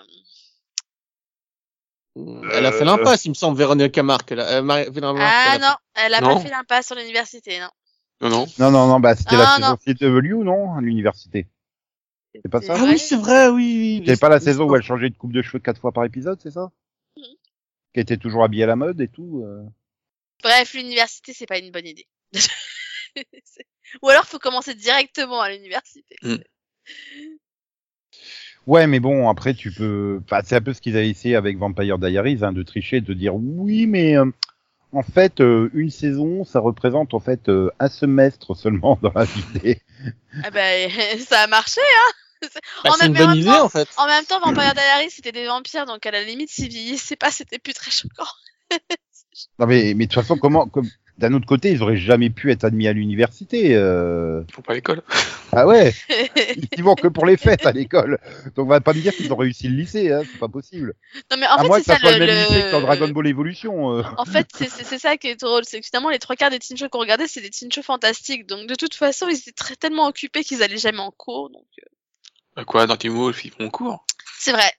Elle a fait l'impasse, il me semble, Véronique Camargue. Elle a, euh, Marie- Ah elle a non, elle a Non. pas fait l'impasse sur l'université, non. Non, non. Non, non, non, bah c'était Ah, la non. saison CW, non, à l'université. C'est pas ça Ah oui, c'est vrai, oui. oui. C'est pas la saison où elle changeait de coupe de cheveux quatre fois par épisode, c'est ça? Qui était toujours habillée à la mode et tout. euh. Bref, l'université, c'est pas une bonne idée. Ou alors, faut commencer directement à l'université. Hmm. Ouais, mais bon, après tu peux. Enfin, c'est un peu ce qu'ils avaient essayé avec Vampire Diaries, hein, de tricher, de dire oui, mais euh, en fait, euh, une saison, ça représente en fait euh, un semestre seulement dans la vie. des- Ah ben, ça a marché, hein. Bah, c'est une bonne idée, temps- en fait. En même temps, Vampire Diaries, c'était des vampires, donc à la limite, s'ils vieillissaient pas, c'était plus très choquant. Non, mais mais de toute façon, comment comme... D'un autre côté, ils auraient jamais pu être admis à l'université. Euh... Ils font pas à l'école. Ah ouais, ils vont que pour les fêtes à l'école. Donc on va pas me dire qu'ils ont réussi le lycée, hein, c'est pas possible. non, mais en à fait, moins c'est que ça ça soit le. le même lycée que dans Dragon Ball Evolution. euh. En fait, c'est ça qui est drôle, c'est que finalement, les trois quarts des teen shows qu'on regardait, c'est des teen shows fantastiques. Donc, de toute façon, ils étaient très, tellement occupés qu'ils allaient jamais en cours. Donc, euh, quoi, dans Team Wolf, ils font cours. c'est vrai.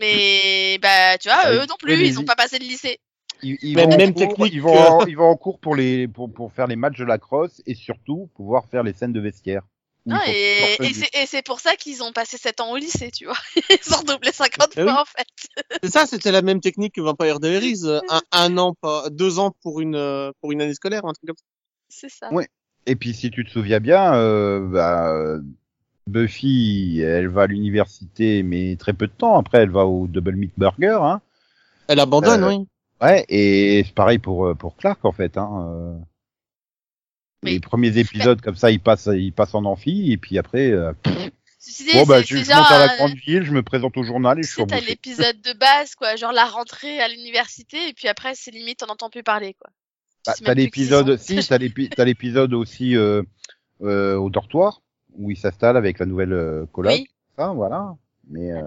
Mais, bah, tu vois, Ouais, eux non plus, ils ont ils- pas passé le lycée. Ils, ils Même- vont en même cours, technique ils vont, en, ils vont en cours pour les pour, pour faire les matchs de la crosse et surtout pouvoir faire les scènes de vestiaire. Et, c'est- pour ça qu'ils ont passé 7 ans au lycée, tu vois. Ils ont redoublé 50 Ah fois, oui. en fait. C'est ça, c'était la même technique que Vampire Diaries. euh, Un, un an, pas, deux ans pour une, euh, pour une année scolaire, un truc comme ça. C'est ça. Ouais. Et puis si tu te souviens bien, euh, bah, Buffy, elle va à l'université, mais très peu de temps. Après, elle va au Double Meat Burger. Hein. Elle abandonne, Euh, oui. Ouais, et c'est pareil pour euh, pour Clark en fait. Hein. euh. Les premiers épisodes comme ça, il passe il passe en amphi et puis après, euh, bon bah c'est- je, c'est je monte à la grande ville, je me présente au journal et je Tu suis sais, t'as embauché. l'épisode de base, quoi, genre la rentrée à l'université, et puis après, c'est limite, on n'entend plus parler, quoi. Bah, t'as l'épisode, ils si, t'as l'épi- t'as l'épisode aussi euh, euh, au dortoir où il s'installe avec la nouvelle euh, coloc, Oui. ça, voilà. Mais euh,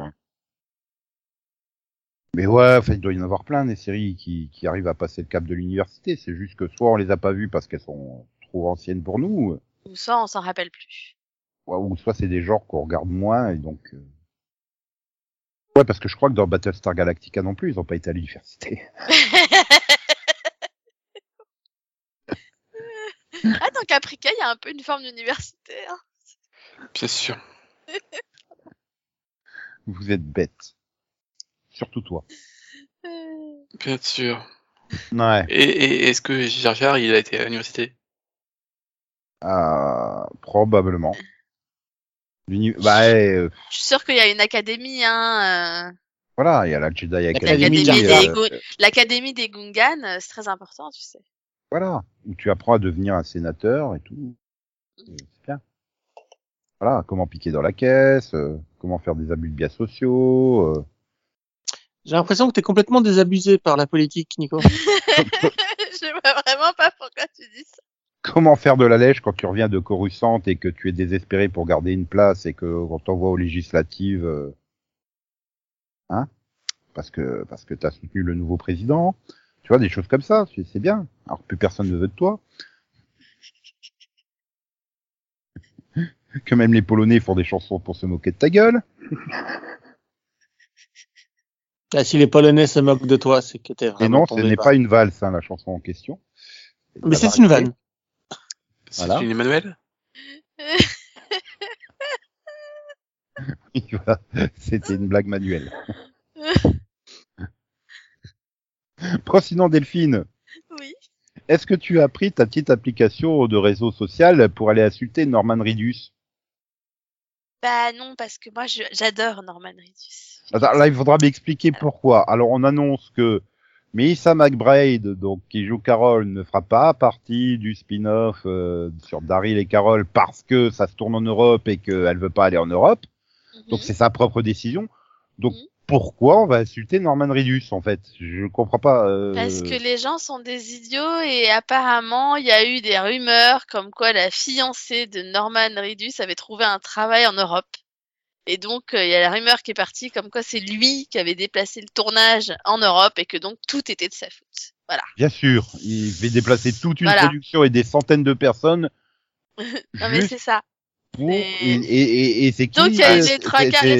mais ouais, enfin, il doit y en avoir plein des séries qui, qui arrivent à passer le cap de l'université. C'est juste que soit on les a pas vues parce qu'elles sont trop anciennes pour nous, Ou ça, on s'en rappelle plus. ou ou soit c'est des genres qu'on regarde moins et donc. euh, Ouais, parce que je crois que dans Battlestar Galactica non plus, ils ont pas été à l'université. ah, dans Caprica, il y a un peu une forme d'université. Hein. Bien sûr. Vous êtes bêtes. Surtout toi. Bien sûr. Ouais. Et, et est-ce que Jar Jar, il a été à l'université? Euh, probablement. L'uni- Bah, euh, Je suis sûre qu'il y a une académie, hein. euh, voilà, il y a la Jedi Academy. L'Académie des, euh, des Gungans, euh, c'est très important, tu sais. voilà, où tu apprends à devenir un sénateur et tout. C'est c'est bien. Voilà, comment piquer dans la caisse, euh, comment faire des abus de biens sociaux. euh. J'ai l'impression que t'es complètement désabusé par la politique, Nico. Je vois vraiment pas pourquoi tu dis ça. Comment faire de la lèche quand tu reviens de Coruscant et que tu es désespéré pour garder une place et que on t'envoie aux législatives, euh, hein, parce que parce que t'as soutenu le nouveau président, tu vois des choses comme ça, c'est c'est bien. Alors plus personne ne veut de toi. Que même les Polonais font des chansons pour se moquer de ta gueule. Ah, si les Polonais se moquent de toi, c'est que t'es Et vraiment non, ce n'est pas une valse, hein, la chanson en question. Mais c'est une vanne. C'est Voilà. une Emmanuel. C'était une blague manuelle. Bon, sinon, Delphine, Oui. est-ce que tu as pris ta petite application de réseau social pour aller insulter Norman Ridus Bah non, parce que moi j'adore Norman Reedus. Attends, Là, il faudra m'expliquer pourquoi. Alors, on annonce que Melissa McBride, donc qui joue Carol, ne fera pas partie du spin-off euh, sur Daryl et Carol parce que ça se tourne en Europe et qu'elle veut pas aller en Europe. Donc, Mhm. c'est sa propre décision. Donc, Mhm. Pourquoi on va insulter Norman Ridus en fait? Je comprends pas. euh, Parce que les gens sont des idiots et apparemment il y a eu des rumeurs comme quoi la fiancée de Norman Reedus avait trouvé un travail en Europe. Et donc euh, il y a la rumeur qui est partie comme quoi c'est lui qui avait déplacé le tournage en Europe et que donc tout était de sa faute. Voilà. Bien sûr, il fait déplacer toute une Voilà. production et des centaines de personnes. Non mais c'est ça. Pour... c'est- Et, et, et, et c'est qui Donc il y a euh, eu des c'est- Les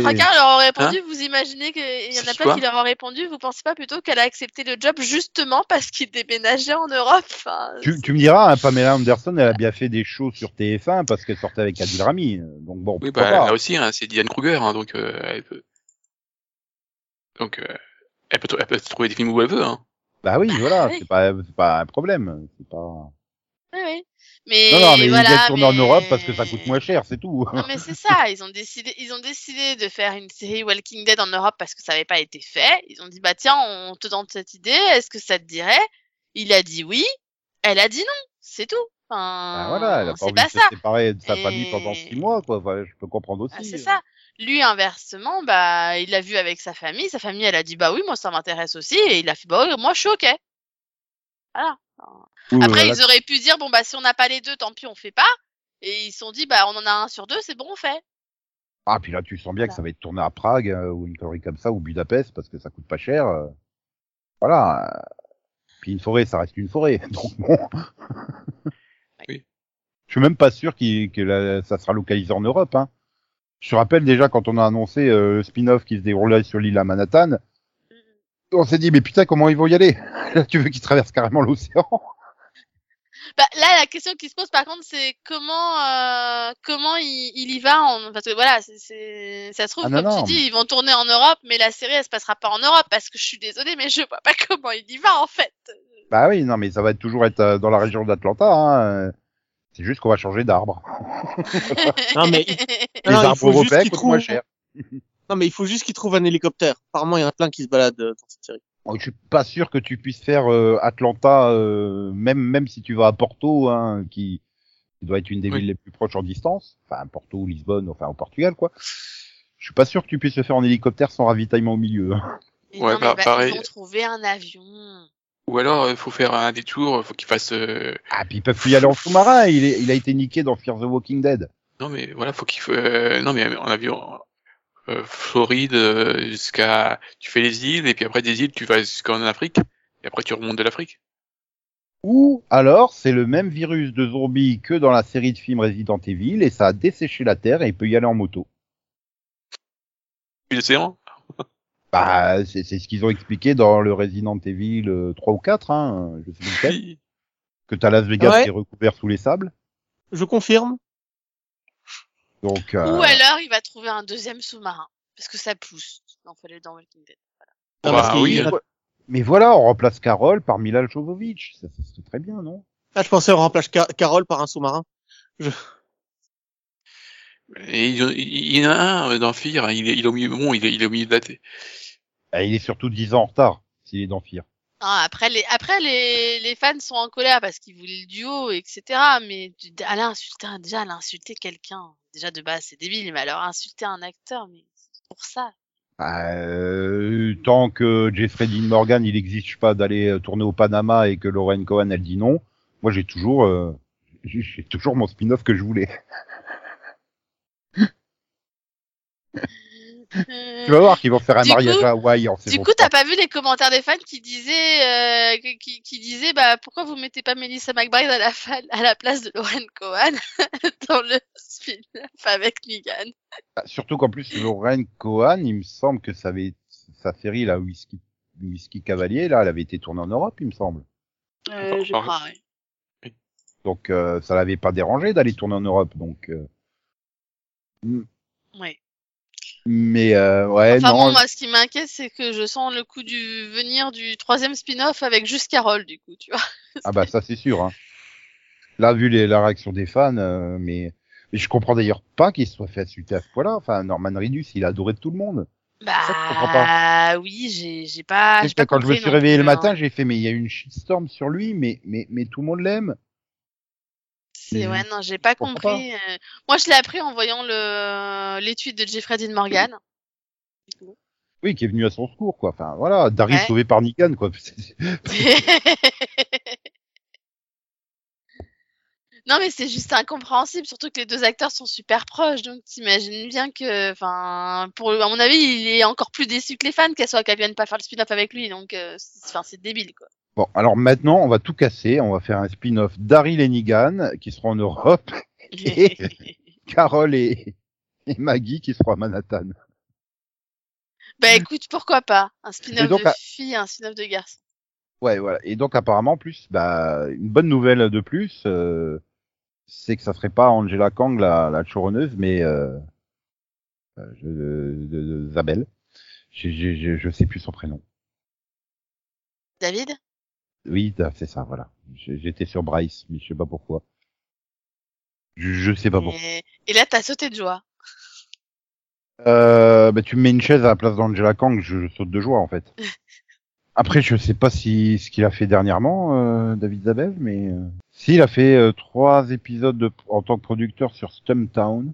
traquards leur ont répondu. vous imaginez qu'il y en a plein qui leur ont répondu. Vous pensez pas plutôt qu'elle a accepté le job justement parce qu'il déménageait en Europe Enfin, Tu, tu me diras, hein, Pamela Anderson, elle a bien fait des shows sur TF1 parce qu'elle sortait avec Adil Rami. Donc bon, Oui, bah, pas. là aussi, hein, c'est Diane Kruger, hein, donc euh, elle peut. Donc, euh, elle, peut, elle peut trouver des films où elle veut. Hein. Bah oui, voilà, oui. c'est pas, c'est pas un problème. C'est pas... Oui, oui. Mais Non, non, mais voilà, ils viennent tourner en Europe parce que ça coûte moins cher, c'est tout. Non mais c'est ça, ils ont décidé, ils ont décidé de faire une série Walking Dead en Europe parce que ça n'avait pas été fait. Ils ont dit bah tiens, on te donne cette idée, est-ce que ça te dirait? Il a dit oui, elle a dit non, c'est tout. Enfin, Bah voilà, elle a pas envie pas de se ça. séparer de sa Et- famille pendant six mois, quoi. Enfin, je peux comprendre aussi. Ah, c'est ça. Lui inversement, bah il l'a vu avec sa famille, sa famille elle a dit bah oui moi ça m'intéresse aussi et il a fait bah oui, moi je suis ok. Voilà. Oui, Après, voilà. ils auraient pu dire, bon, bah, si on n'a pas les deux, tant pis, on fait pas. Et ils se sont dit, bah, on en a un sur deux, c'est bon, on fait. Ah, puis là, tu sens bien que ça va être tourné à Prague euh, ou une connerie comme ça, ou Budapest, parce que ça coûte pas cher. euh. Voilà. euh. Puis une forêt, ça reste une forêt. Donc bon. Oui. Je suis même pas sûr que la- ça sera localisé en Europe. Hein. Je te rappelle déjà quand on a annoncé euh, le spin-off qui se déroulait sur l'île à Manhattan, on s'est dit mais putain comment ils vont y aller? Là, tu veux qu'ils traversent carrément l'océan? Bah, là, la question qui se pose, par contre, c'est comment, euh, comment il, il y va en, parce que voilà, c'est, ça se trouve, Ah, non, comme non. tu dis, ils vont tourner en Europe, mais la série, elle se passera pas en Europe, parce que je suis désolée, mais je vois pas comment il y va, en fait. Bah oui, non mais ça va être toujours être euh, dans la région d'Atlanta. Hein. euh. C'est juste qu'on va changer d'arbre. Non, mais- Les Non, arbres européens coûtent moins cher. Non, mais il faut juste qu'ils trouvent un hélicoptère. Apparemment, il y en a plein qui se baladent euh, dans cette série. Oh, Je suis pas sûr que tu puisses faire euh, Atlanta, euh, même même si tu vas à Porto, hein, qui, qui doit être une des Oui. villes les plus proches en distance, enfin Porto ou Lisbonne, enfin au Portugal quoi. Je suis pas sûr que tu puisses le faire en hélicoptère sans ravitaillement au milieu. hein. Ouais, non, mais bah, bah, pareil. ils vont trouver un avion. Ou alors, il faut faire un détour, faut qu'il fasse. euh, Ah puis ils peuvent plus y aller en sous-marin. Il, est- il a été niqué dans Fear the Walking Dead. Non, mais voilà, faut qu'il. euh, Non, mais en avion. Euh, Floride euh, jusqu'à. Tu fais les îles, et puis après des îles, tu vas jusqu'en Afrique, et après tu remontes de l'Afrique. Ou alors c'est le même virus de zombie que dans la série de films Resident Evil et ça a desséché la Terre et il peut y aller en moto. L'océan Bah c'est c'est ce qu'ils ont expliqué dans le Resident Evil euh, 3 ou 4, hein, je sais plus lequel. Que t'as Las Vegas Ouais. qui est recouvert sous les sables. Je confirme. Donc, euh, Ou alors, il va trouver un deuxième sous-marin. Parce que ça pousse dans, dans Walking Dead. Ah, Bah, oui, en a- mais voilà, on remplace Carole par Mila Jovovich. Ça, ça serait très bien, non? Ah, je pensais on remplace Ca- Carole par un sous-marin. Et il, il y en a un euh, dans Fear, hein, il est, il est au milieu, bon, il est, il est au milieu de la tête. Ah, Il est surtout 10 ans en retard s'il est dans Fear. Ah, après, les, après les, les fans sont en colère parce qu'ils voulaient le duo, etc. Mais tu- elle a insulté, un- déjà, elle a insulté quelqu'un. Déjà, de base, c'est débile, mais alors insulter un acteur, mais pour ça. Euh, tant que Jeffrey Dean Morgan il exige pas d'aller euh, tourner au Panama et que Lauren Cohen elle dit non, moi j'ai toujours euh, j'ai toujours mon spin-off que je voulais. Tu vas voir qu'ils vont faire un Du mariage coup- à Hawaï en Du coup, 3. t'as pas vu les commentaires des fans qui disaient, euh, qui, disaient, bah, pourquoi vous mettez pas Melissa McBride à la, fa- à la place de Lauren Cohen dans le spin-off avec Negan Bah, Surtout qu'en plus Lauren Cohen, il me semble que ça avait sa série là Whisky Whisky Cavalier là, elle avait été tournée en Europe, il me semble. euh, Je crois. Donc euh, ça l'avait pas dérangé d'aller tourner en Europe donc euh, hmm. Mais euh, ouais, Enfin non. bon, moi, ce qui m'inquiète, c'est que je sens le coup du venir du troisième spin-off avec juste Carole, du coup, tu vois. Ah bah ça c'est sûr. Hein. Là, vu les, la réaction des fans, euh, mais, mais je comprends d'ailleurs pas qu'il se soit fait insulter à ce point-là. Enfin, Norman Reedus, il a adoré tout le monde. ça je comprends Bah oui, j'ai pas. Pas quand je me suis réveillé le hein. matin, j'ai fait mais il y a une shitstorm sur lui, mais mais mais tout le monde l'aime. C'est Mais ouais, non, j'ai pas compris. euh. Moi, je l'ai appris en voyant le l'étude de Jeffrey Dean Morgan. Oui, qui est venu à son secours quoi. Enfin voilà, Daryl Ouais. sauvé par Negan quoi. non, mais c'est juste incompréhensible, surtout que les deux acteurs sont super proches, donc t'imagines bien que, enfin, pour à mon avis, il est encore plus déçu que les fans qu'elle soit qu'elle vienne pas faire le spin-off avec lui, donc, euh, enfin, c'est débile quoi. Bon, alors maintenant, on va tout casser. On va faire un spin-off Daryl et Negan qui seront en Europe, Et- Carol et, et Maggie qui seront à Manhattan. bah écoute, pourquoi pas? Un spin-off de à- fille, un spin-off de garçon. Ouais, voilà. Et donc apparemment, en plus, bah, une bonne nouvelle de plus, euh, c'est que ça serait pas Angela Kang la, la mais euh, euh, je, de, de- Zabel. J'ai- j'ai- je sais plus son prénom. David? Oui, c'est ça, voilà. J'étais sur Bryce, mais je sais pas pourquoi. Je, je sais pas pourquoi. et... là, t'as sauté de joie. Euh, bah, tu me mets une chaise à la place d'Angela Kang, je, je saute de joie en fait. Après, je sais pas si ce qu'il a fait dernièrement, euh, David Zabel, mais euh... si il a fait euh, trois épisodes de, en tant que producteur sur Stumptown.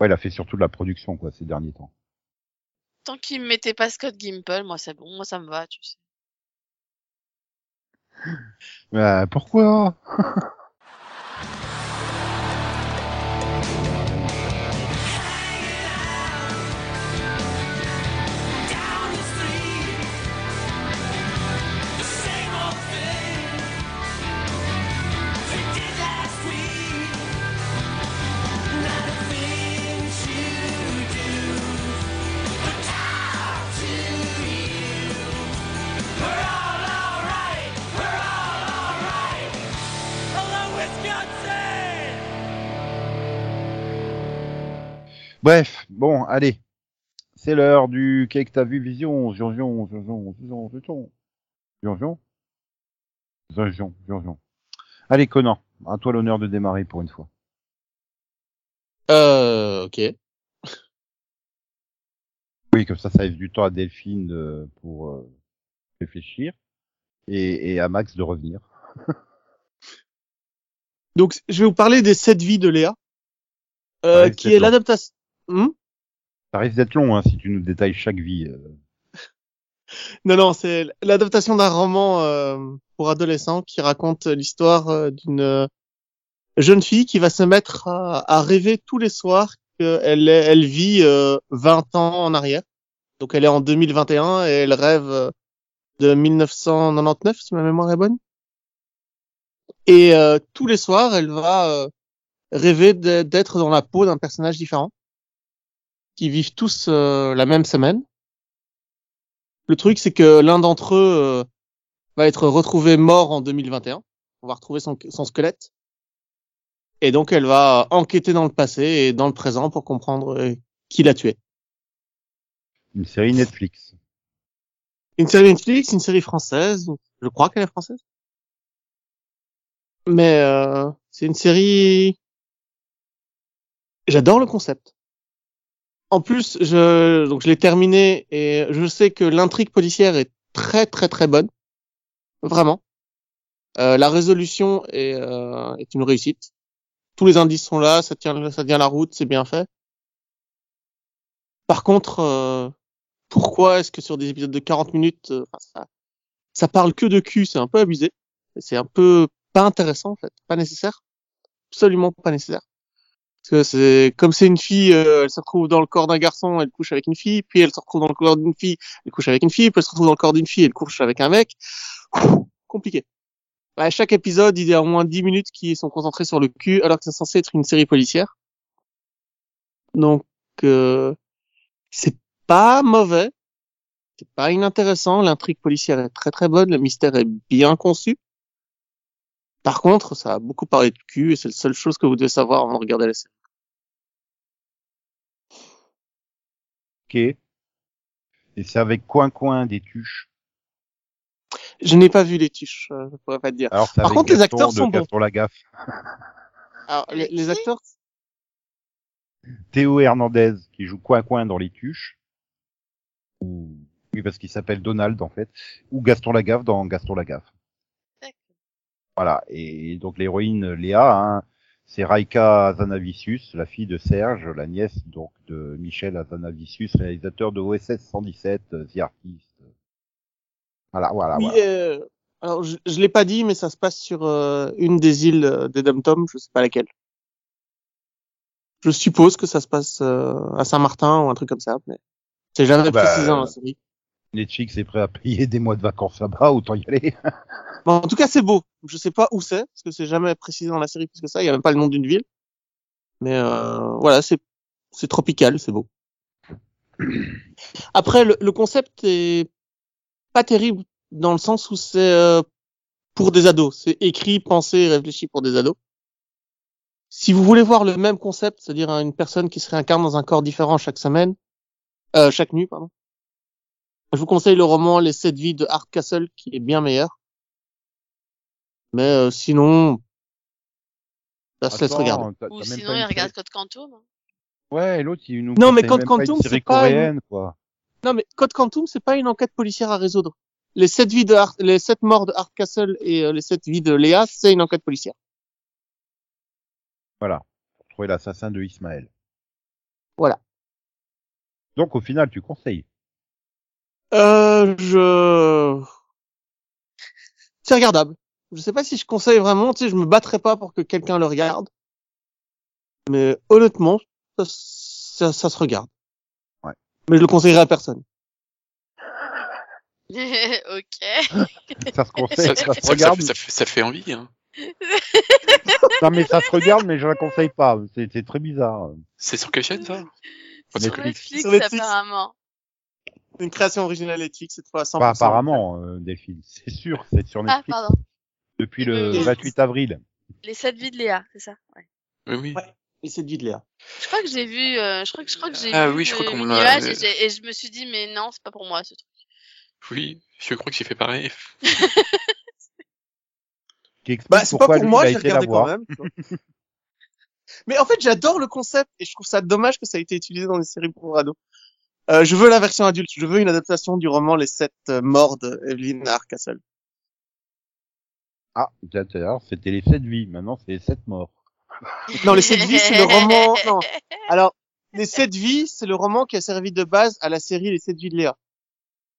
Ouais, il a fait surtout de la production quoi ces derniers temps. Tant qu'il me mettait pas Scott Gimple, moi c'est bon, moi ça me va, tu sais. Bah, pourquoi? Bref, bon, allez. C'est l'heure du Qu'est-ce que t'as vu Vision? Jonjon, Jonjon, Jonjon, Jonjon. Jonjon Jonjon, Allez, Conan, à toi l'honneur de démarrer pour une fois. Euh, ok. Oui, comme ça, ça laisse du temps à Delphine pour euh, réfléchir et, à Max de revenir. Donc, je vais vous parler des sept vies de Léa, euh, ah qui est l'adaptation. Hmm? Ça risque d'être long hein, si tu nous détailles chaque vie. euh. non, non, c'est l'adaptation d'un roman euh, pour adolescents qui raconte l'histoire euh, d'une jeune fille qui va se mettre à, à rêver tous les soirs qu'elle elle vit euh, 20 ans en arrière. Donc, elle est en 2021 et elle rêve de 1999, si ma mémoire est bonne. Et tous les soirs, elle va rêver d'être dans la peau d'un personnage différent, qui vivent tous euh, la même semaine. Le truc, c'est que l'un d'entre eux euh, va être retrouvé mort en 2021. On va retrouver son, son squelette. Et donc, elle va enquêter dans le passé et dans le présent pour comprendre euh, qui l'a tué. Une série Netflix. Une série Netflix, une série française. Je crois qu'elle est française. Mais euh, c'est une série. J'adore le concept. En plus, je donc je l'ai terminé et je sais que l'intrigue policière est très très très bonne, vraiment. Euh, la résolution est, euh, est une réussite. Tous les indices sont là, ça tient la route, c'est bien fait. Par contre, euh, pourquoi est-ce que sur des épisodes de 40 minutes, ça, ça parle que de cul, c'est un peu abusé. C'est un peu pas intéressant en fait, pas nécessaire, absolument pas nécessaire. Parce que c'est comme c'est une fille, euh, elle se retrouve dans le corps d'un garçon, elle couche avec une fille, puis elle se retrouve dans le corps d'une fille, elle couche avec une fille, puis elle se retrouve dans le corps d'une fille, elle couche avec un mec. Compliqué. Chaque épisode, il y a au moins 10 minutes qui sont concentrées sur le cul, alors que c'est censé être une série policière. Donc, euh, c'est pas mauvais, c'est pas inintéressant, l'intrigue policière est très très bonne, le mystère est bien conçu. Par contre, ça a beaucoup parlé de cul et c'est la seule chose que vous devez savoir avant de regarder la série. Et c'est avec Coin Coin des tuches. Je n'ai pas vu les tuches, euh, je pourrais pas te dire. Alors, Par contre, les Gaston acteurs de sont bons. Gaston Lagaffe. Alors, les, les acteurs, Théo Hernandez qui joue Coin Coin dans les tuches. Ou... Oui, parce qu'il s'appelle Donald en fait. Ou Gaston Lagaffe dans Gaston Lagaffe. D'accord. Voilà. Et donc l'héroïne Léa, hein, c'est Raika Azanavicius, la fille de Serge, la nièce donc de Michel Azanavicius, réalisateur de OSS 117, euh, The Artist. Voilà, voilà, oui, voilà. euh, alors je, je l'ai pas dit, mais ça se passe sur euh, une des îles euh, des Dom-Tom, je sais pas laquelle. Je suppose que ça se passe euh, à Saint-Martin ou un truc comme ça, mais c'est jamais Bah, précisé dans la série. Netflix est prêt à payer des mois de vacances là-bas, autant y aller. Bon, en tout cas, c'est beau. Je sais pas où c'est, parce que c'est jamais précisé dans la série plus que ça. Il y a même pas le nom d'une ville. Mais euh, voilà, c'est c'est tropical, c'est beau. Après, le, le concept est pas terrible dans le sens où c'est euh, pour des ados. C'est écrit, pensé, réfléchi pour des ados. Si vous voulez voir le même concept, c'est-à-dire une personne qui se réincarne dans un corps différent chaque semaine, euh, chaque nuit, pardon, je vous conseille le roman Les Sept Vies de Hardcastle, qui est bien meilleur. Mais euh, sinon, ça se laisse regarder. t'as- Ou sinon, pas il regarde Code Quantum. hein. Ouais, et l'autre, il nous Non, mais Code même pas une Quantum, série c'est pas une- quoi. Non, mais Code Quantum, c'est pas une enquête policière à résoudre. Les sept vies de Hard- les sept morts de Hardcastle et euh, les sept vies de Léa, c'est une enquête policière. Voilà. Pour trouver l'assassin de Ismaël. Voilà. Donc, au final, tu conseilles. Euh, je... C'est regardable. Je sais pas si je conseille vraiment, tu sais, je me battrai pas pour que quelqu'un le regarde. Mais honnêtement, ça, ça, ça se regarde. Ouais. Mais je le conseillerais à personne. ok. Ça se conseille, ça, ça, se regarde. ça fait, ça fait envie. Hein. Non, mais ça se regarde, mais je la conseille pas. C'est c'est très bizarre. C'est sur quelle chaîne ça? Sur Netflix. Netflix, Sur Netflix. apparemment. Une création originale Netflix, cette fois à 100%. Pas apparemment, euh, Delphine. C'est sûr, c'est sur Ah, Netflix pardon. Depuis le Oui, oui. 28 avril. Les sept vies de Léa, c'est ça. Ouais. Oui, oui. Ouais. Et c'est de Léa. Je crois que j'ai vu, euh, je crois que je crois que j'ai Ah vu oui, je crois qu'on l'a- et, et je me suis dit mais non, c'est pas pour moi ce truc. Oui, je crois que j'ai fait pareil. Qui Bah, c'est pas pour moi, j'ai regardé quand même. Mais en fait, j'adore le concept et je trouve ça dommage que ça ait été utilisé dans des séries pour ados. Euh, je veux la version adulte. Je veux une adaptation du roman Les Sept Morts de Evelyn Hardcastle. Ah, d'ailleurs, c'était les 7 vies. Maintenant, c'est les 7 morts. Non, Les Sept Vies, c'est le roman. Non. Alors, Les Sept Vies, c'est le roman qui a servi de base à la série Les Sept Vies de Léa,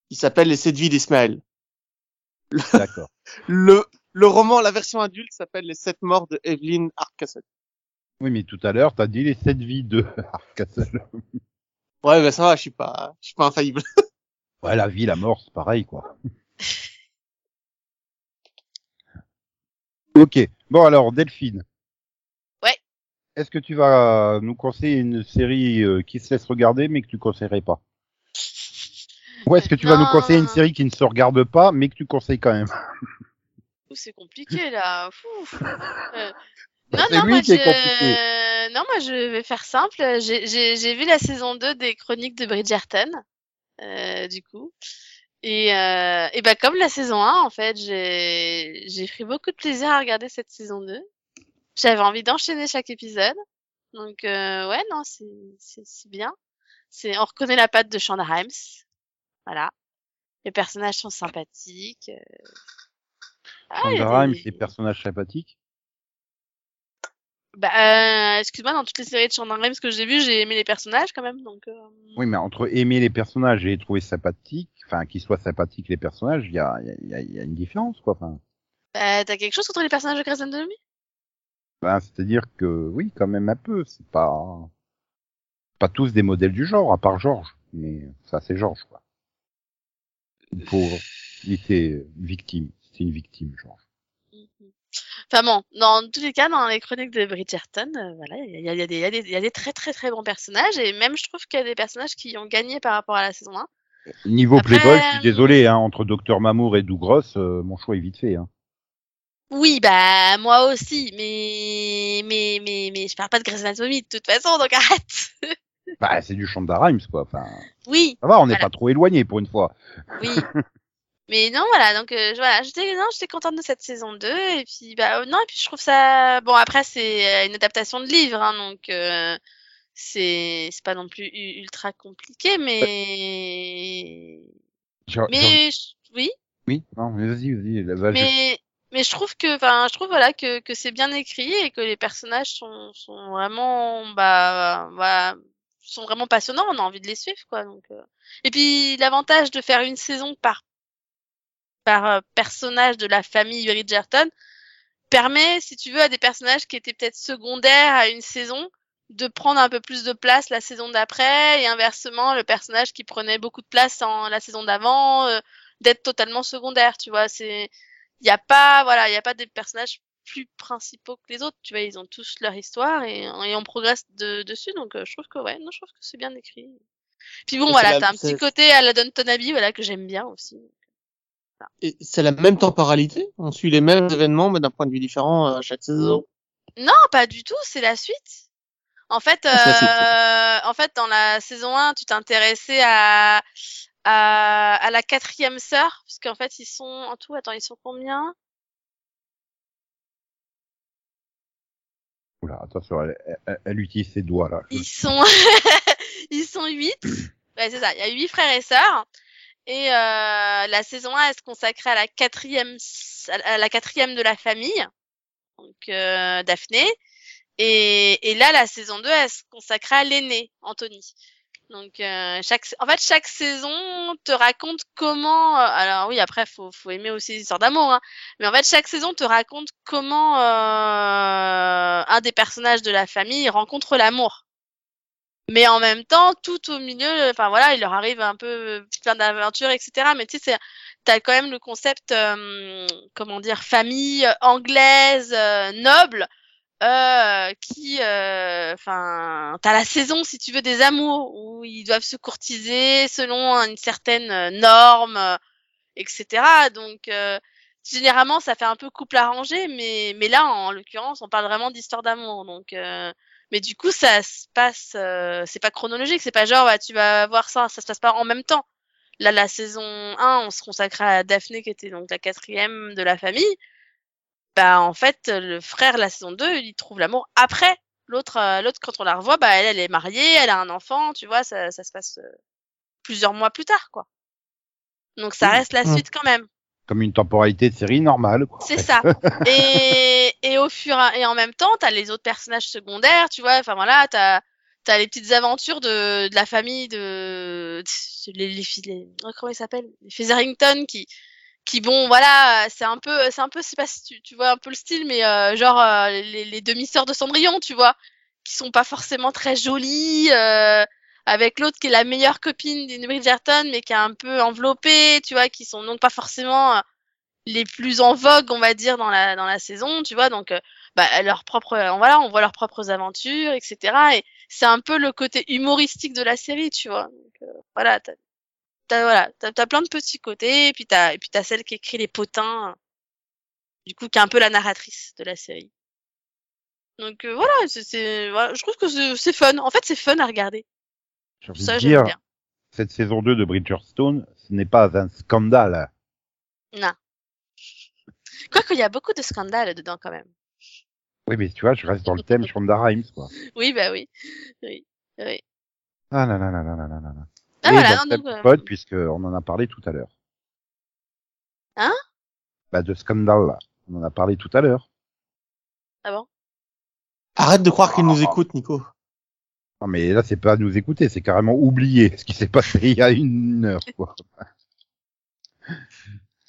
qui s'appelle Les Sept Vies d'Ismaël. D'accord. Le le roman, la version adulte, s'appelle Les Sept Morts de Evelyn Hardcastle. Oui, mais tout à l'heure, t'as dit les 7 vies de Hardcastle. Ouais, ben ça va, je suis pas, je suis pas infaillible. Ouais, la vie, la mort, c'est pareil, quoi. Ok. Bon, alors, Delphine. Ouais. Est-ce que tu vas nous conseiller une série euh, qui se laisse regarder, mais que tu conseillerais pas? Ou est-ce que tu vas nous conseiller une série qui ne se regarde pas, mais que tu conseilles quand même? C'est compliqué là. Fou. Euh, Bah, non, c'est non, lui moi, qui est je... compliqué. non, moi je vais faire simple. J'ai vu la saison 2 des Chroniques de Bridgerton, euh, du coup. Et, euh, et bah comme la saison 1, en fait, j'ai j'ai pris beaucoup de plaisir à regarder cette saison 2. J'avais envie d'enchaîner chaque épisode. Donc euh, ouais, non, c'est bien. C'est on reconnaît la patte de Shonda Rhimes. Voilà. Les personnages sont sympathiques. euh. Ah, Shonda Rhimes, des- c'est personnage sympathique. Bah, euh, excuse-moi, dans toutes les séries de Shonda Rhimes que j'ai vues, j'ai aimé les personnages quand même, donc. euh, Oui, mais entre aimer les personnages et les trouver sympathiques, enfin, qu'ils soient sympathiques les personnages, il y a, y, a, y a une différence, quoi. Enfin, Bah, t'as quelque chose contre les personnages de Grey's Anatomy? Ben, c'est-à-dire que, oui, quand même un peu. C'est pas, pas tous des modèles du genre, à part Georges. Mais ça, c'est Georges, quoi. Pauvre. Il était victime. C'était une victime, Georges. Enfin bon, dans tous les cas, dans les chroniques de Bridgerton, euh, voilà, il y a, y, des- y, y a très très très bons personnages, et même je trouve qu'il y a des personnages qui ont gagné par rapport à la saison 1. Niveau Après, Playboy, je suis euh, désolé, hein, entre Docteur Mamour et Douglas, euh, mon choix est vite fait, hein. Oui, bah moi aussi, mais mais mais mais je parle pas de Grey's Anatomy de toute façon, donc arrête. Bah, c'est du Shonda Rhimes, quoi. Enfin, Oui, Ça va, on n'est Voilà. pas trop éloigné pour une fois. oui. Mais non, voilà, donc euh, je- voilà, j'étais non, j'étais contente de cette saison 2 et puis bah euh, non, et puis je trouve ça bon après c'est euh, une adaptation de livre hein, donc euh, c'est c'est pas non plus ultra compliqué mais Genre- genre- mais je- oui, Oui, non, mais vas-y, vas-y. là, mais mais je trouve que enfin je trouve voilà que que c'est bien écrit et que les personnages sont sont vraiment bah bah sont vraiment passionnants, on a envie de les suivre quoi donc euh. et puis l'avantage de faire une saison par par euh, personnage de la famille Bridgerton permet si tu veux à des personnages qui étaient peut-être secondaires à une saison de prendre un peu plus de place la saison d'après et inversement le personnage qui prenait beaucoup de place en la saison d'avant euh, d'être totalement secondaire tu vois. C'est il y a pas voilà il y a pas des personnages plus principaux que les autres tu vois. Ils ont tous leur histoire et, et on progresse de, dessus donc euh, je trouve que ouais non je trouve que c'est bien écrit. Puis bon voilà t'as un petit côté à la Downton Abbey voilà que j'aime bien aussi Et c'est la même temporalité? On suit les mêmes événements, mais d'un point de vue différent euh, chaque saison? Non, pas du tout, c'est la suite. En fait, Ah, suite, euh, en fait, dans la saison 1, tu t'intéressais à, à, à la quatrième sœur, parce qu'en fait, ils sont en tout, attends, ils sont combien? Oula, attention, elle, elle- elle utilise ses doigts là. Ils sont, ils sont huit. Ouais, c'est ça. Il y a huit frères et sœurs. Et euh, la saison 1, elle se consacrait à la quatrième, à la quatrième de la famille, donc euh, Daphné. Et, et là, la saison 2, elle se consacrait à l'aîné, Anthony. Donc euh, chaque, en fait, chaque saison te raconte comment. euh, alors oui, après, faut, faut aimer aussi les histoires d'amour. Hein, mais en fait, chaque saison te raconte comment euh, un des personnages de la famille rencontre l'amour. Mais en même temps, tout au milieu, enfin voilà, il leur arrive un peu plein d'aventures, etc. Mais tu sais, t'as quand même le concept, euh, comment dire, famille anglaise euh, noble, euh, qui, euh, enfin, t'as la saison, si tu veux, des amours où ils doivent se courtiser selon une certaine euh, norme, etc. Donc euh, généralement, ça fait un peu couple arrangé, mais mais là, en l'occurrence, on parle vraiment d'histoire d'amour, donc. euh, mais du coup, ça se passe, euh, c'est pas chronologique, c'est pas genre, bah, tu vas voir ça, ça se passe pas en même temps. Là, la saison 1, on se consacre à Daphné, qui était donc la quatrième de la famille. Bah, en fait, le frère la saison 2, il trouve l'amour après. L'autre, euh, l'autre, quand on la revoit, bah, elle, elle est mariée, elle a un enfant, tu vois, ça, ça se passe euh, plusieurs mois plus tard, quoi. Donc, ça reste la suite quand même. Comme une temporalité de série normale. Quoi. C'est ça. Et, et au fur et en même temps, t'as les autres personnages secondaires, tu vois. Enfin voilà, t'as t'as les petites aventures de, de la famille de les, les, les oh, comment ils s'appellent? Les Featherington qui qui bon voilà c'est un peu c'est un peu sais pas si tu, tu vois un peu le style mais euh, genre euh, les, les demi-sœurs de Cendrillon tu vois qui sont pas forcément très jolies euh, avec l'autre qui est la meilleure copine d'une Bridgerton mais qui est un peu enveloppée tu vois qui sont donc pas forcément euh, les plus en vogue, on va dire, dans la dans la saison, tu vois. Donc, euh, bah, leur propre, euh, voilà, on voit leurs propres aventures, etc. Et c'est un peu le côté humoristique de la série, tu vois. Donc, euh, voilà, t'as, t'as, voilà, t'as, t'as plein de petits côtés, et puis t'as, et puis t'as celle qui écrit les potins, du coup, qui est un peu la narratrice de la série. Donc euh, voilà, c'est, c'est, voilà, je trouve que c'est, c'est fun. En fait, c'est fun à regarder. J'ai envie Ça, de dire, cette saison 2 de Bridgerstone, ce n'est pas un scandale. Non. Quoique, il y a beaucoup de scandales dedans, quand même. Oui, mais tu vois, je reste dans le thème Shonda Rhimes, quoi. Oui, bah oui. Oui, oui. Ah là là là là là là là. Ah, voilà, non, donc, euh... puisque on en a parlé tout à l'heure. Hein? Bah de scandale là. On en a parlé tout à l'heure. Ah bon? Arrête de croire qu'il nous ah. écoute, Nico. Non, mais là, c'est pas à nous écouter, c'est carrément oublier ce qui s'est passé il y a une heure, quoi.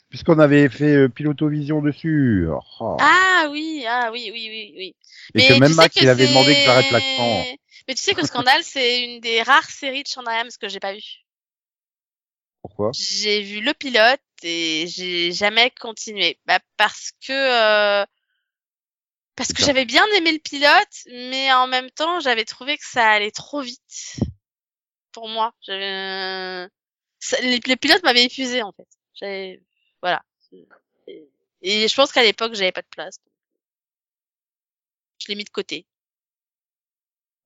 Puisqu'on avait fait euh, Pilotovision dessus. Oh. Ah oui, ah oui, oui, oui, oui. Et que même tu sais Max, que il avait demandé que j'arrête l'accent. Mais tu sais que Scandale, c'est une des rares séries de Shonda Rhimes que j'ai pas vu. Pourquoi? J'ai vu le pilote et j'ai jamais continué. Bah parce que euh, parce que j'avais bien aimé le pilote, mais en même temps, j'avais trouvé que ça allait trop vite. Pour moi, j'avais euh, les, les pilotes m'avaient épuisé en fait. Voilà. Et je pense qu'à l'époque, j'avais pas de place. Je l'ai mis de côté.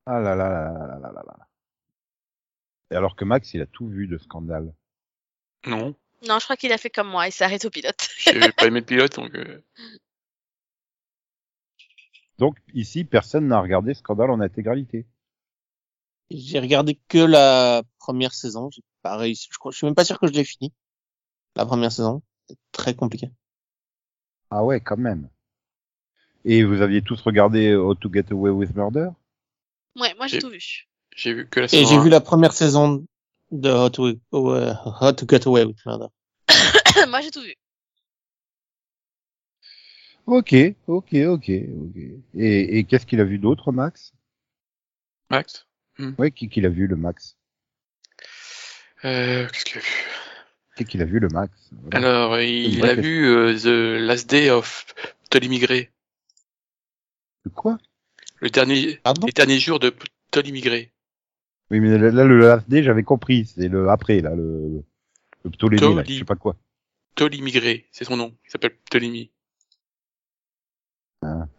Ah là là là là là là là. Et alors que Max, il a tout vu de scandale. Non. Non, je crois qu'il a fait comme moi, il s'arrête au pilote. J'ai pas aimé le pilote, donc. Euh... Donc ici, personne n'a regardé Scandale en intégralité. J'ai regardé que la première saison. J'ai pas réussi. Je crois, je suis même pas sûr que je l'ai fini. La première saison. C'est très compliqué. Ah ouais, quand même. Et vous aviez tous regardé How to Get Away with Murder? Ouais, moi j'ai tout vu. j'ai vu que la Et j'ai 1. vu la première saison de How to, euh, How to Get Away with Murder. moi j'ai tout vu. Ok, ok, ok, ok. Et, et qu'est-ce qu'il a vu d'autre, Max? Max? Ouais, qui qu'il a vu, le Max? Euh, Qu'est-ce qu'il a vu? Qu'est-ce qu'il a vu, le Max? Voilà. Alors, il a vu euh, The Last Day of Tolly Migré, De quoi? Le dernier, Pardon? les derniers jours de Tolly Migré. Oui, mais là, là, le last day, j'avais compris. C'est le après, là, le, le Ptolémée, là, je sais pas quoi. Tolly Migré, c'est son nom. Il s'appelle Ptolemy.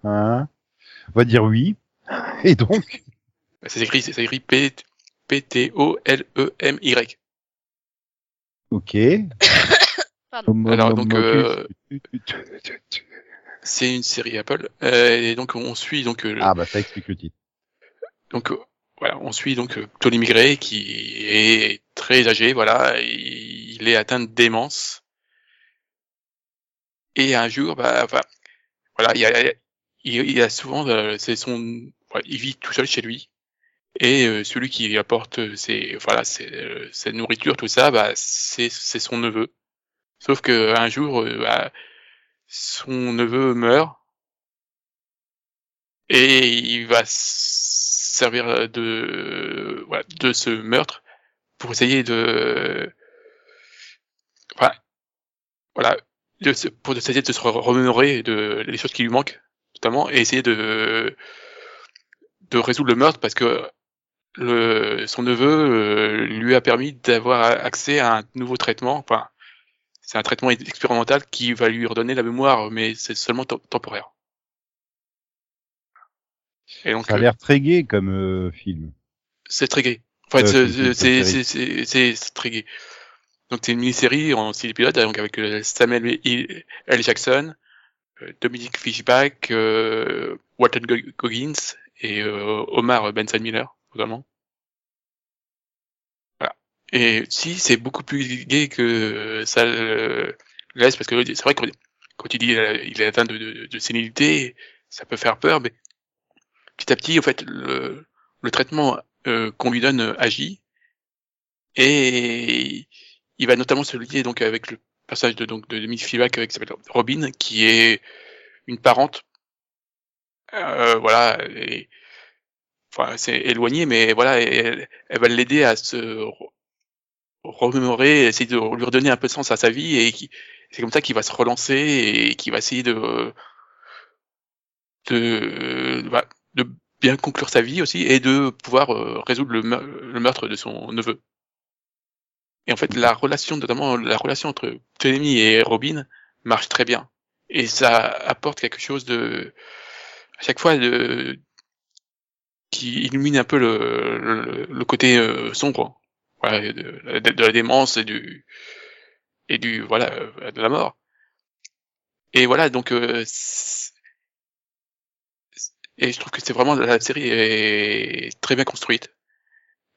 Hein, On va dire oui. Et donc Bah, Ça s'écrit, ça s'écrit P, P-T-O-L-E-M-Y. Ok. Pardon. Alors, donc, euh, C'est une série Apple. Euh, et donc, on suit, donc, euh, Ah, bah, ça explique le titre. donc, euh, voilà, on suit donc euh, Tolly Migré qui est très âgé, voilà, il est atteint de démence. Et un jour, bah, enfin, voilà, il y a, il, il a souvent, euh, c'est son, voilà, il vit tout seul chez lui. Et euh, celui qui apporte ses, voilà, ses, euh, ses nourritures, tout ça, bah, c'est, c'est son neveu. Sauf que un jour, euh, bah, son neveu meurt et il va servir de, voilà, de ce meurtre pour essayer de, voilà, de pour essayer de se remémorer de les choses qui lui manquent, notamment, et essayer de de résoudre le meurtre parce que le son neveu euh, lui a permis d'avoir accès à un nouveau traitement. Enfin, c'est un traitement expérimental qui va lui redonner la mémoire, mais c'est seulement tem- temporaire. Et donc, Ça a euh, l'air très gai comme euh, film. c'est très gay. Enfin, Euh, c'est- très gay. Donc c'est une mini-série en six épisodes, donc avec Samuel. L. Jackson, euh, Dominic Fishback, euh, Walton Go- Goggins et euh, Omar Benson Miller, également. Voilà. Et si c'est beaucoup plus gay que ça le laisse, parce que c'est vrai que quand dis euh, il est atteint de, sénilité, ça peut faire peur, mais petit à petit, en fait, le, traitement euh, qu'on lui donne euh, agit et il va notamment se lier donc avec le personnage de donc de Miss Fleabag euh, qui s'appelle Robin qui est une parente euh, voilà et, enfin c'est éloigné mais voilà elle, elle va l'aider à se re- remémorer essayer de lui redonner un peu de sens à sa vie et qui c'est comme ça qu'il va se relancer et qu'il va essayer de de bah, de bien conclure sa vie aussi et de pouvoir euh, résoudre le meurtre de son neveu. Et en fait, la relation, notamment la relation entre Ptolemy et Robin, marche très bien. Et ça apporte quelque chose de, à chaque fois, de, qui illumine un peu le, le, le côté euh, sombre, voilà, de, la démence et du, et du, voilà, euh, de la mort. Et voilà, donc, euh, et je trouve que c'est vraiment la série est très bien construite.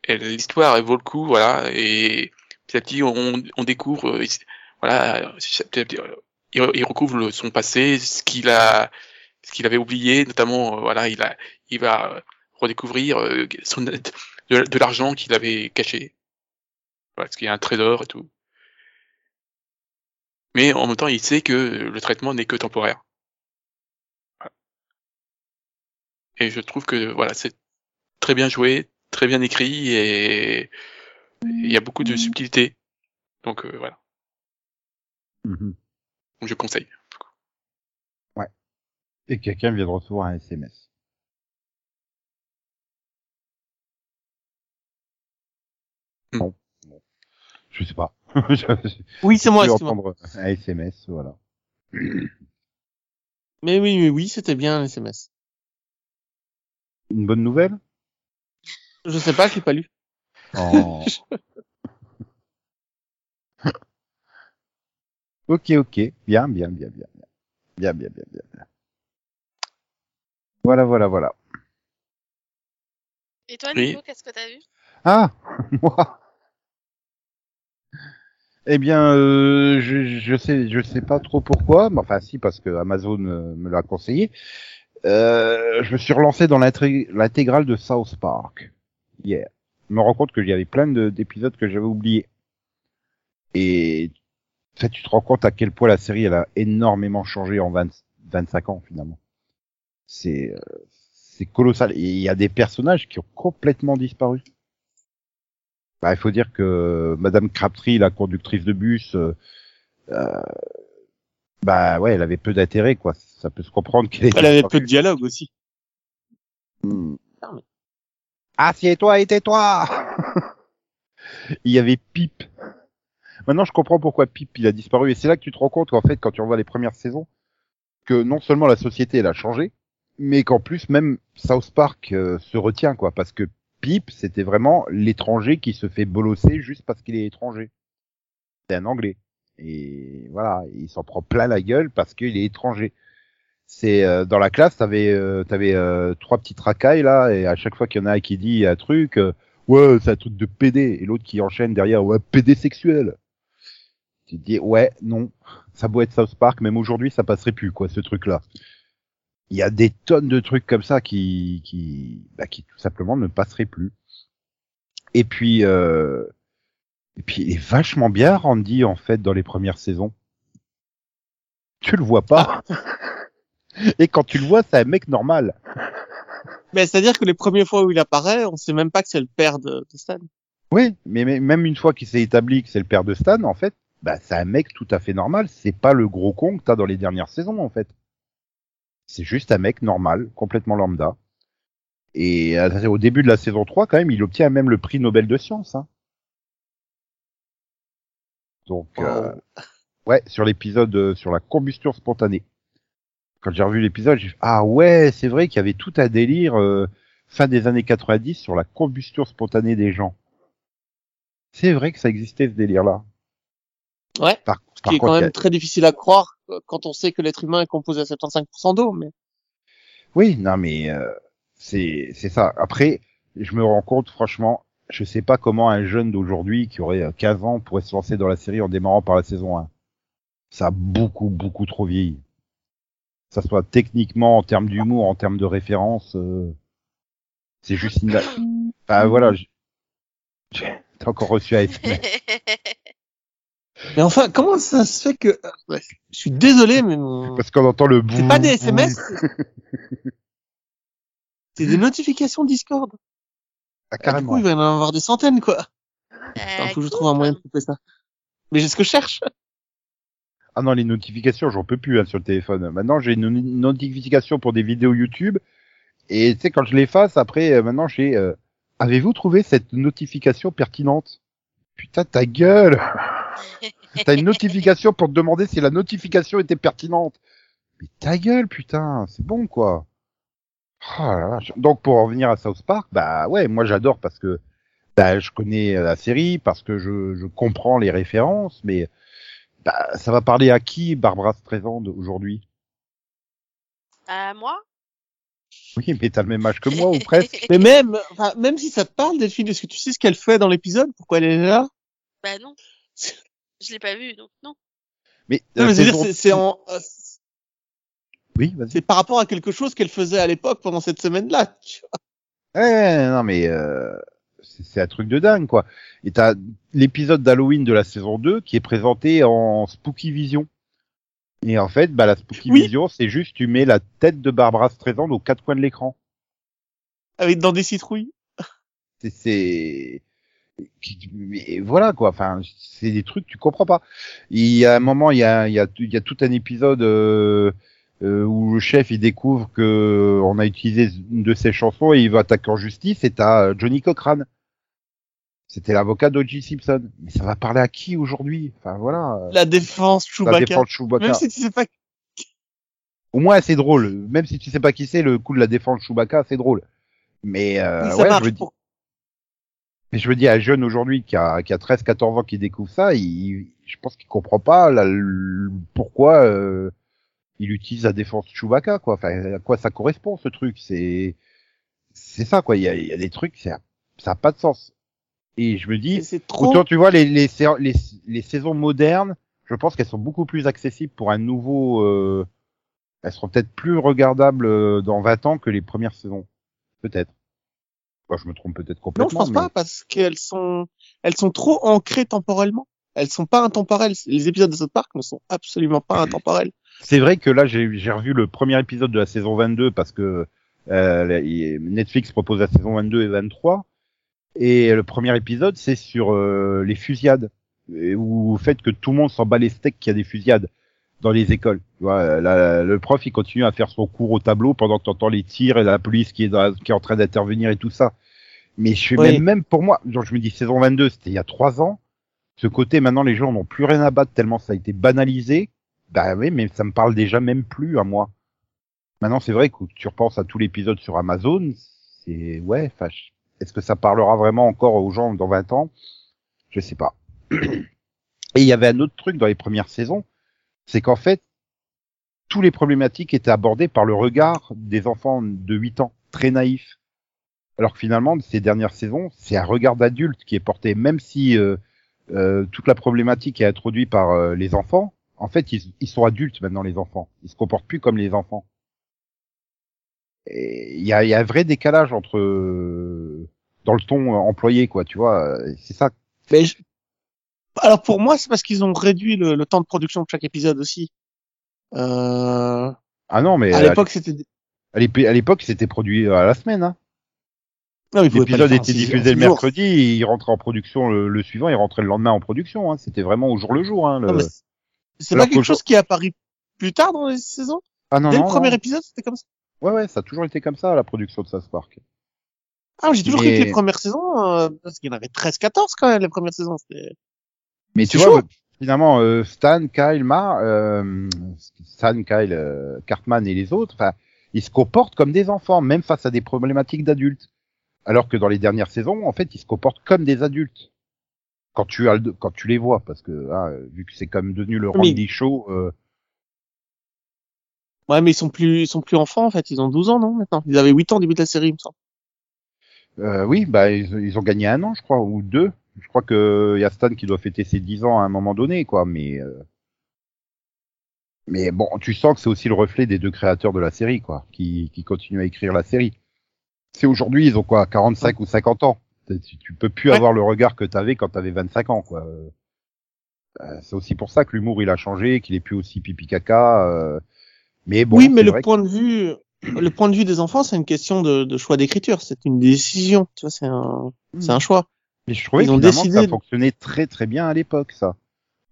L'histoire vaut le coup, voilà. Et petit à petit, on, découvre, euh, il- voilà, euh, il, recouvre son passé, ce qu'il a, ce qu'il avait oublié, notamment, euh, voilà, il a, il va redécouvrir euh, son, de, de l'argent qu'il avait caché, parce qu'il y a un trésor et tout. Mais en même temps, il sait que le traitement n'est que temporaire. Et je trouve que voilà, c'est très bien joué, très bien écrit et il y a beaucoup de subtilité. Donc euh, voilà, Mhm. Donc, je conseille. Et quelqu'un vient de recevoir un SMS. Non. Bon. Je sais pas. Oui, c'est moi, excuse-moi. entendre un SMS, voilà. Mais oui, mais oui, c'était bien un SMS. Une bonne nouvelle? Je sais pas, je l'ai pas lu. Oh. ok, ok. Bien, bien, bien, bien. Bien, bien, bien, bien, bien. Voilà, voilà, voilà. Et toi, Oui. Nico, qu'est-ce que t'as vu? Ah, moi. Eh bien, euh, je, je sais, je sais pas trop pourquoi, mais enfin si parce que Amazon euh, me l'a conseillé. Euh, je me suis relancé dans l'intégrale de South Park hier. Je me rends compte qu'il y avait plein de- d'épisodes que j'avais oubliés. Et fait, tu te rends compte à quel point la série elle a énormément changé en 20 25 ans finalement. C'est euh, c'est colossal. Et il y a des personnages qui ont complètement disparu. Bah, il faut dire que Madame Crabtree, la conductrice de bus, euh, euh, bah ouais, elle avait peu d'intérêt, quoi. Ça peut se comprendre qu'elle Elle avait peu de dialogue aussi. Assieds-toi et tais-toi Il y avait Pip. Maintenant, je comprends pourquoi Pip, il a disparu. Et c'est là que tu te rends compte qu'en fait, quand tu revois les premières saisons, que non seulement la société, elle a changé, mais qu'en plus, même South Park euh, se retient, quoi. Parce que Pip, c'était vraiment l'étranger qui se fait bolosser juste parce qu'il est étranger. C'est un Anglais. Et voilà, il s'en prend plein la gueule parce qu'il est étranger. C'est euh, dans la classe, t'avais euh, t'avais euh, trois petites racailles là, et à chaque fois qu'il y en a un qui dit un truc, euh, ouais, c'est un truc de PD, et l'autre qui enchaîne derrière, ouais, PD sexuel. Tu te dis, ouais, non, ça doit être South Park, même aujourd'hui, ça passerait plus, quoi, ce truc-là. Il y a des tonnes de trucs comme ça qui, qui, bah, qui tout simplement ne passeraient plus. Et puis, euh, et puis, il est vachement bien Randy en fait dans les premières saisons. Tu le vois pas. Et quand tu le vois, c'est un mec normal. Mais c'est-à-dire que les premières fois où il apparaît, on sait même pas que c'est le père de, de Stan. Oui, mais, mais même une fois qu'il s'est établi que c'est le père de Stan, en fait, bah, c'est un mec tout à fait normal. C'est pas le gros con que t'as dans les dernières saisons, en fait. C'est juste un mec normal, complètement lambda. Et euh, au début de la saison 3, quand même, il obtient même le prix Nobel de sciences. Hein. Donc, euh, ouais, sur l'épisode euh, sur la combustion spontanée. Quand j'ai revu l'épisode, j'ai fait, ah ouais, c'est vrai qu'il y avait tout un délire euh, fin des années 90 sur la combustion spontanée des gens. C'est vrai que ça existait ce délire-là. Ouais. Par, Ce par qui est quand contre, même très difficile à croire euh, quand on sait que l'être humain est composé à 75% d'eau. Mais Oui, non, mais euh, c'est c'est ça. Après, je me rends compte, franchement, je sais pas comment un jeune d'aujourd'hui qui aurait euh, 15 ans pourrait se lancer dans la série en démarrant par la saison 1. Ça a beaucoup, beaucoup trop vieilli. Que ça soit techniquement, en termes d'humour, en termes de référence, euh, c'est juste une... Enfin, voilà. j'ai- T'as encore reçu ASMR. mais enfin, comment ça se fait que ouais, Je suis désolé, mais mon- Parce qu'on entend le bout. c'est pas des SMS. c'est- des notifications Discord. Ah, Du carrément. coup, il va y en avoir des centaines, quoi. Il Euh, faut que je trouve un moyen de couper ça. Mais j'ai ce que je cherche. Ah non, les notifications, j'en peux plus hein, sur le téléphone. Maintenant, j'ai une notification pour des vidéos YouTube. Et tu sais, quand je l'efface, après, euh, maintenant, j'ai... euh, Avez-vous trouvé cette notification pertinente? Putain, ta gueule T'as une notification pour te demander si la notification était pertinente. Mais ta gueule, putain, c'est bon, quoi. Oh la vache. Donc, pour en revenir à South Park, bah ouais, moi j'adore parce que bah, je connais la série, parce que je, je comprends les références, mais bah, ça va parler à qui, Barbara Streisand, aujourd'hui? À moi? Oui, mais t'as le même âge que moi, ou presque. Mais même, enfin, même si ça te parle, Delphine, est-ce que tu sais ce qu'elle fait dans l'épisode? Pourquoi elle est là? Bah non. Je l'ai pas vu, donc non. Mais, Non, la mais c'est c'est en, euh, Oui, vas-y. c'est par rapport à quelque chose qu'elle faisait à l'époque pendant cette semaine-là. tu vois. Ouais, non, mais euh, c'est c'est un truc de dingue, quoi. Et t'as l'épisode d'Halloween de la saison 2 qui est présenté en Spooky Vision. Et en fait, bah, la Spooky Oui. Vision, c'est juste tu mets la tête de Barbara Streisand aux quatre coins de l'écran. Avec dans des citrouilles. C'est, mais voilà quoi. Enfin, c'est des trucs que tu comprends pas. Il y a un moment, il y a, il y a, il y a tout un épisode euh, euh, où le chef il découvre que on a utilisé une de ses chansons et il va attaquer en justice. Et t'as Johnny Cochran. C'était l'avocat d'O.J. Simpson. Mais ça va parler à qui aujourd'hui? Enfin voilà. La défense La Chewbacca. défense Chewbacca. Même si tu sais pas. Au moins c'est drôle. Même si tu sais pas qui c'est, le coup de la défense Chewbacca, c'est drôle. Mais euh, ça ouais, marche je dis- pour- Mais je me dis, un jeune aujourd'hui qui a, qui a 13, 14 ans qui découvre ça, il, je pense qu'il comprend pas la- le- pourquoi euh, il utilise la défense Chewbacca, quoi. Enfin, à quoi ça correspond, ce truc? C'est, c'est ça, quoi. Il y a, il y a des trucs, ça, ça a pas de sens. Et je me dis, trop. Autant tu vois les, les, les, les saisons modernes, je pense qu'elles sont beaucoup plus accessibles pour un nouveau. euh, elles seront peut-être plus regardables euh, dans 20 ans que les premières saisons, peut-être. Moi, je me trompe peut-être Non, complètement. je pense mais- pas parce qu'elles sont, elles sont trop ancrées temporellement. Elles sont pas intemporelles. Les épisodes de South Park ne sont absolument pas intemporels. C'est vrai que là, j'ai revu le premier épisode de la saison 22 parce que euh, Netflix propose la saison 22 et 23. Et le premier épisode, c'est sur euh, les fusillades. Où le fait que tout le monde s'en bat les steaks qu'il y a des fusillades dans les écoles. Tu vois, la- le prof, il continue à faire son cours au tableau pendant que tu entends les tirs et la police qui est, dans la- qui est en train d'intervenir et tout ça. Mais je suis Oui. même, même pour moi, genre je me dis saison 22, c'était il y a trois ans. Ce côté, maintenant, les gens n'ont plus rien à battre tellement ça a été banalisé. Bah oui, mais ça me parle déjà même plus à moi. Maintenant, c'est vrai que tu repenses à tout l'épisode sur Amazon, c'est ouais, je- est-ce que ça parlera vraiment encore aux gens dans 20 ans? Je sais pas. Et il y avait un autre truc dans les premières saisons, c'est qu'en fait, tous les problématiques étaient abordées par le regard des enfants de 8 ans, très naïfs. Alors que finalement, ces dernières saisons, c'est un regard d'adulte qui est porté, même si euh, euh, toute la problématique est introduite par euh, les enfants. En fait, ils, sont adultes maintenant, les enfants. Ils se comportent plus comme les enfants. Il y a, un vrai décalage entre dans le ton euh, employé, quoi. Tu vois, euh, c'est ça. Mais je- alors pour moi, c'est parce qu'ils ont réduit le, le temps de production de chaque épisode aussi. Euh... Ah non, mais À l'époque, c'était. à l'ép- à l'époque, c'était produit à la semaine. Hein. L'épisode était diffusé le mercredi, il rentrait en production le, le suivant, il rentrait le lendemain en production. Hein. C'était vraiment au jour le jour. Hein, le... C'est- pas quelque chose qui est apparu plus tard dans les saisons? Ah non, Dès non, le premier non. épisode, c'était comme ça? Ouais, ouais, ça a toujours été comme ça la production de South Park. Ah, j'ai toujours Mais- cru que les premières saisons, euh, parce qu'il y en avait 13-14 quand même, les premières saisons. Mais tu vois, finalement, euh, Stan, Kyle, Mar, euh, Stan, Kyle, euh, Cartman et les autres, enfin, ils se comportent comme des enfants, même face à des problématiques d'adultes. Alors que dans les dernières saisons, en fait, ils se comportent comme des adultes. Quand tu as le- quand tu les vois, parce que hein, vu que c'est comme devenu le Mais- Randy Show, euh, Ouais, mais ils sont plus, ils sont plus enfants, en fait. Ils ont 12 ans, non, maintenant. Ils avaient 8 ans au début de la série, il me semble. Euh, oui, bah ils, ils ont gagné un an, je crois, ou deux. Je crois que y a Stan qui doit fêter ses 10 ans à un moment donné, quoi. Mais euh, mais bon, tu sens que c'est aussi le reflet des deux créateurs de la série, quoi, qui qui continuent à écrire la série. C'est aujourd'hui, ils ont quoi, 45 ou 50 ans. Tu, tu peux plus Ouais. avoir le regard que t'avais quand t'avais 25 ans, quoi. Euh, c'est aussi pour ça que l'humour il a changé, qu'il est plus aussi pipi caca. euh, Mais bon, oui, mais le que- point de vue, le point de vue des enfants, c'est une question de, de choix d'écriture. C'est une décision. Tu vois, c'est un, c'est un choix. Mais je trouvais Ils que ont décidé ça de- fonctionnait très très bien à l'époque, ça.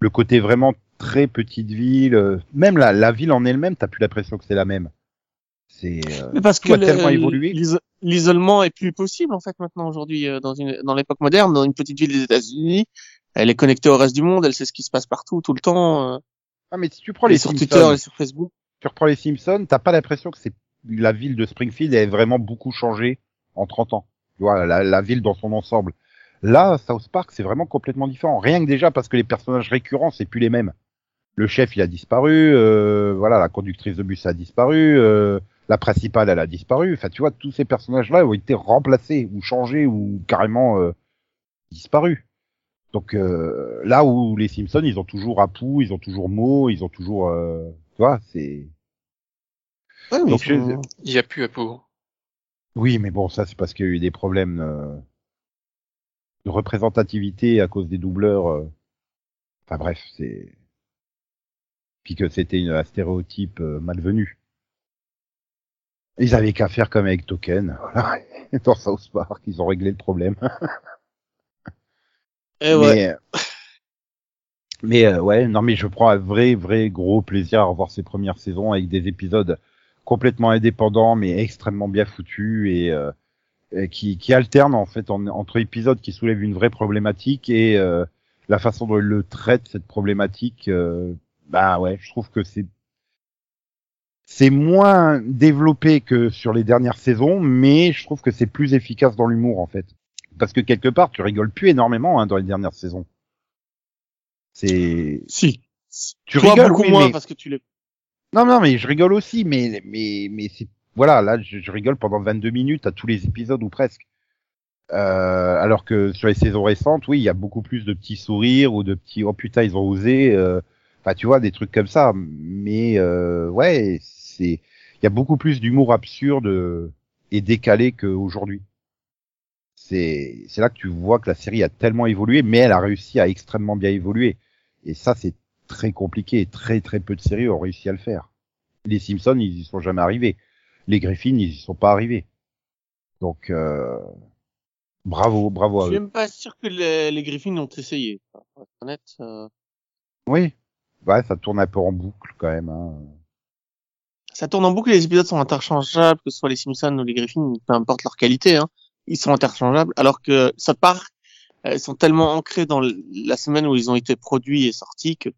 Le côté vraiment très petite ville, euh, même la, la ville en elle-même, t'as plus l'impression que c'est la même. C'est euh, Mais parce tout que a tellement le- évolué. l'iso- l'isolement est plus possible en fait maintenant aujourd'hui euh, dans une dans l'époque moderne, dans une petite ville des États-Unis. Elle est connectée au reste du monde, elle sait ce qui se passe partout tout le temps. Euh, ah mais si tu prends les sur Simpsons, Twitter, est sur Facebook. tu reprends les Simpsons, t'as pas l'impression que c'est la ville de Springfield a vraiment beaucoup changé en 30 ans. Tu vois, la, la ville dans son ensemble. Là, South Park, c'est vraiment complètement différent. Rien que déjà parce que les personnages récurrents, c'est plus les mêmes. Le chef, il a disparu. euh, voilà, la conductrice de bus a disparu. euh, la principale, elle a disparu. Enfin, tu vois, tous ces personnages-là ont été remplacés ou changés ou carrément euh, disparus. Donc euh, là où les Simpsons, ils ont toujours Apu, ils ont toujours Mo, ils ont toujours, euh, tu vois, c'est. Mais Donc, Il y a plus à pour. Oui, mais bon, ça c'est parce qu'il y a eu des problèmes euh, de représentativité à cause des doubleurs. euh. Enfin bref, c'est puis que c'était une- un stéréotype euh, malvenu. Ils avaient qu'à faire comme avec Token, voilà. Dans South Park, ils ont réglé le problème. Eh ouais. Mais, mais euh, ouais, non, mais je prends un vrai, vrai gros plaisir à revoir ces premières saisons avec des épisodes complètement indépendants, mais extrêmement bien foutus et, euh, et qui, qui alternent en fait en- entre épisodes qui soulèvent une vraie problématique et euh, la façon dont ils le traitent cette problématique. euh, bah ouais, je trouve que c'est c'est moins développé que sur les dernières saisons, mais je trouve que c'est plus efficace dans l'humour en fait. parce que quelque part, tu rigoles plus énormément hein, dans les dernières saisons. C'est, Si. tu Toi, rigoles, beaucoup oui, moins mais parce que tu l'es. Non, non, mais je rigole aussi, mais mais mais c'est voilà, là, je, rigole pendant 22 minutes à tous les épisodes ou presque. Euh, alors que sur les saisons récentes, oui, il y a beaucoup plus de petits sourires ou de petits oh putain ils ont osé. euh, Enfin, tu vois des trucs comme ça. Mais euh, ouais, c'est il y a beaucoup plus d'humour absurde euh, et décalé qu'aujourd'hui. C'est c'est là que tu vois que la série a tellement évolué, mais elle a réussi à extrêmement bien évoluer. Et ça, c'est très compliqué. et Très très peu de séries ont réussi à le faire. Les Simpsons, ils y sont jamais arrivés. Les Griffins, ils y sont pas arrivés. Donc euh, bravo, bravo Je à suis eux. même pas sûr que les, les Griffins ont essayé. Pour être honnête. euh, Oui. Ouais, ça tourne un peu en boucle quand même. Hein. Ça tourne en boucle, les épisodes sont interchangeables, que ce soit les Simpsons ou les Griffins, peu importe leur qualité, hein, ils sont interchangeables, alors que South Park, euh, ils sont tellement ancrés dans la semaine où ils ont été produits et sortis que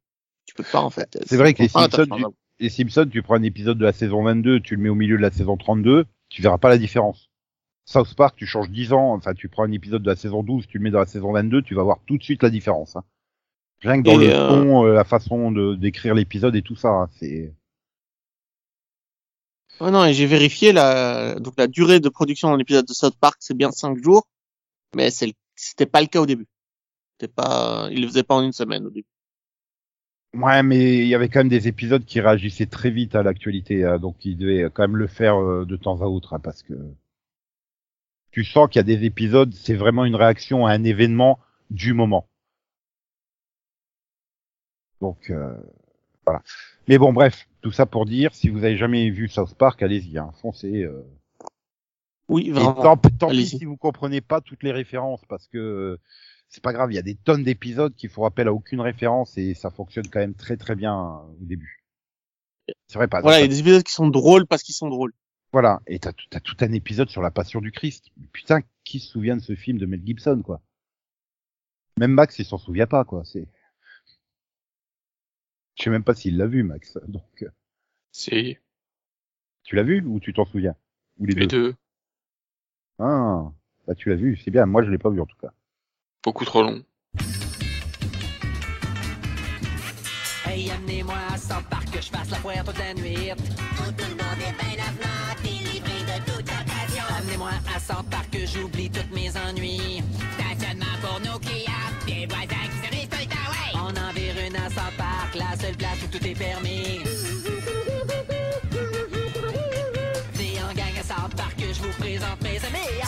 tu peux pas en fait. C'est vrai que les Simpsons, interchangeables. Les Simpsons, tu prends un épisode de la saison 22, tu le mets au milieu de la saison 32, tu verras pas la différence. South Park, tu changes 10 ans, enfin tu prends un épisode de la saison 12, tu le mets dans la saison 22, tu vas voir tout de suite la différence. Hein. Rien que dans Et, le euh, ton, euh, la façon de d'écrire l'épisode et tout ça, hein, c'est Ouais, non, et j'ai vérifié la, donc la durée de production d'un épisode de South Park, c'est bien 5 jours, mais c'est le- c'était pas le cas au début. C'était pas, ils le faisaient pas en une semaine au début. Ouais, mais il y avait quand même des épisodes qui réagissaient très vite à l'actualité, hein, donc ils devaient quand même le faire euh, de temps à autre, hein, parce que tu sens qu'il y a des épisodes, c'est vraiment une réaction à un événement du moment. Donc euh, voilà. Mais bon, bref, tout ça pour dire, si vous avez jamais vu South Park, allez-y, hein, foncez. Euh, Oui, et vraiment. tant, tant pis si vous comprenez pas toutes les références, parce que euh, c'est pas grave, il y a des tonnes d'épisodes qui font appel à aucune référence et ça fonctionne quand même très très bien euh, au début. C'est vrai, pas. Voilà, il y a des épisodes qui sont drôles parce qu'ils sont drôles. Voilà, et t'as tout, un épisode sur la Passion du Christ. Putain, qui se souvient de ce film de Mel Gibson, quoi? Même Max, il s'en souvient pas, quoi. C'est, je sais même pas s'il l'a vu, Max. Donc, euh, C'est tu l'as vu ou tu t'en souviens? Ou les, les deux? deux. Ah, bah tu l'as vu, c'est bien. Moi, je l'ai pas vu en tout cas. Beaucoup trop long. Hey, amenez-moi à South Park que je fasse la foire toute la nuit. Où tout le monde est bien avenant, délivré de toute tentation. Amenez-moi à South Park que j'oublie tous mes ennuis. Stationnement pour nos clients, des voisins qui se risent tout le temps, ouais. On en vire une à South Park, la seule place où tout est permis. C'est en gang à South Park que je vous présente mes amis.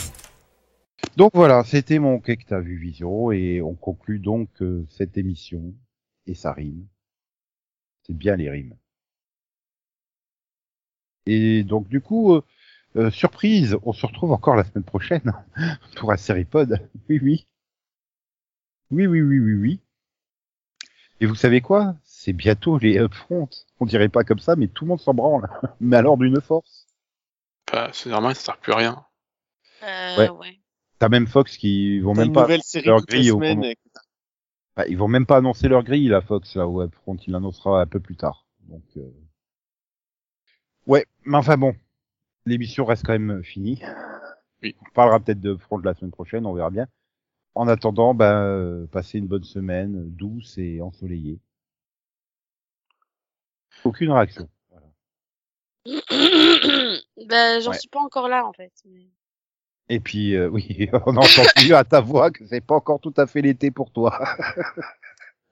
Donc voilà, c'était mon Qu'est-ce que t'as vu Vision et on conclut donc euh, cette émission et ça rime. C'est bien les rimes. Et donc du coup, euh, euh, surprise, on se retrouve encore la semaine prochaine pour un Seripod. Oui, oui. Oui, oui, oui, oui, oui. Et vous savez quoi? C'est bientôt les upfronts. On dirait pas comme ça, mais tout le monde s'en branle. Mais alors d'une force. Pas- C'est normal, ça sert plus à rien. Euh, Ouais. ouais. T'as même Fox qui vont même une pas nouvelle série leur grille au et- Bah, ils vont même pas annoncer leur grille, la Fox, là, au Upfront. Il l'annoncera un peu plus tard. Donc, euh... ouais, mais enfin bon. L'émission reste quand même finie. Oui. On parlera peut-être de Front la semaine prochaine, on verra bien. En attendant, ben, euh, passez une bonne semaine, douce et ensoleillée. Aucune réaction. Voilà. ben, j'en Ouais. suis pas encore là, en fait. mais- Et puis, euh, oui, on entend mieux à ta voix que c'est pas encore tout à fait l'été pour toi.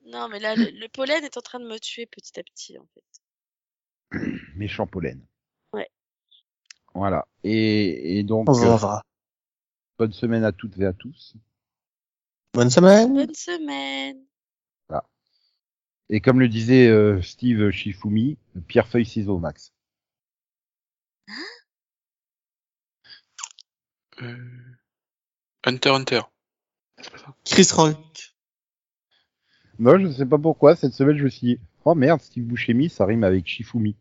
Non, mais là, le, le pollen est en train de me tuer petit à petit, en fait. Méchant pollen. Ouais. Voilà. Et, et donc, On euh, verra. bonne semaine à toutes et à tous. Bonne semaine. Bonne semaine. Et comme le disait euh, Steve Shifumi, pierre feuille ciseaux, Max. Euh... Hunter Hunter. Ça. Chris Rock. Non, je sais pas pourquoi. Cette semaine, je me suis dit, oh merde, Steve Buscemi, ça rime avec Shifumi.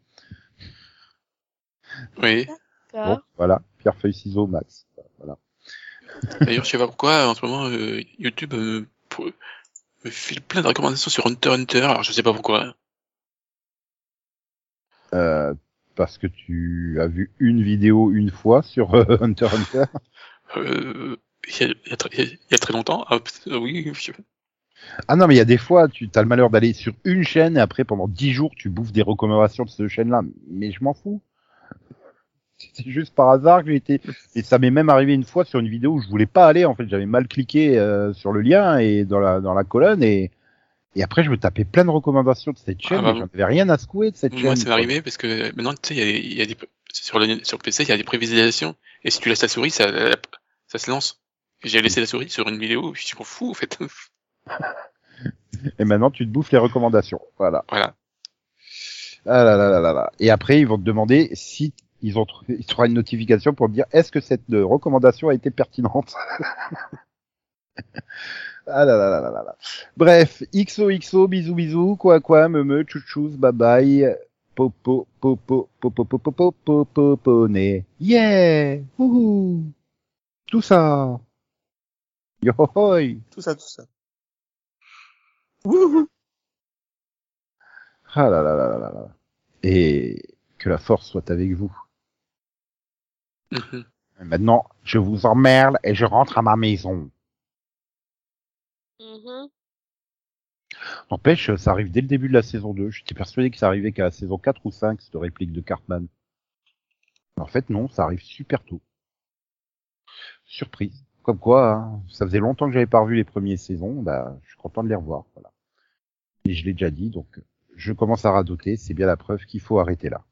Oui. Bon, voilà, pierre feuille ciseaux, Max. Voilà. D'ailleurs, je sais pas pourquoi, en ce moment, euh, YouTube euh, pour- me file plein de recommandations sur Hunter Hunter, alors je sais pas pourquoi. Euh, parce que tu as vu une vidéo une fois sur euh, Hunter Hunter. Euh, il y a, il y a très- il y a très longtemps. Ah, ah oui, je- Ah non, mais il y a des fois, tu as le malheur d'aller sur une chaîne et après, pendant dix jours, tu bouffes des recommandations de cette chaîne-là. Mais je m'en fous. C'est juste par hasard que j'ai été. Et ça m'est même arrivé une fois sur une vidéo où je voulais pas aller. En fait, j'avais mal cliqué euh, sur le lien et dans la dans la colonne et et après je me tapais plein de recommandations de cette chaîne. bah, et j'en avais rien à secouer de cette chaîne. moi, ça m'est arrivé parce que maintenant, tu sais, il y a, y a des, sur le, sur le PC, il y a des prévisualisations. Et si tu laisses la souris, ça, ça se lance. J'ai laissé la souris sur une vidéo, je m'en fous, en fait. Et maintenant, tu te bouffes les recommandations. Voilà. voilà. Ah là là là là là. Et après, ils vont te demander si ils ont trouvé, il une notification pour te dire est-ce que cette euh, recommandation a été pertinente? ah là là là là là. Bref, XOXO, bisous bisous, quoi quoi, me me, chouchous, bye bye, popo, popo, popo, popo, popo, poponné. Yeah! Wouhou! Tout ça! Yo ho hoi. Tout ça, tout ça. Wouhou. Ah là là là là là là. Et que la force soit avec vous. Mhm. Maintenant, je vous emmerde et je rentre à ma maison. Mhm. N'empêche, ça arrive dès le début de la saison 2. J'étais persuadé que ça arrivait qu'à la saison 4 ou 5, cette réplique de Cartman. En fait, non, ça arrive super tôt. Surprise. Comme quoi, hein, ça faisait longtemps que j'avais pas revu les premières saisons, bah, je suis content de les revoir, voilà. Et je l'ai déjà dit, donc, je commence à radoter, c'est bien la preuve qu'il faut arrêter là.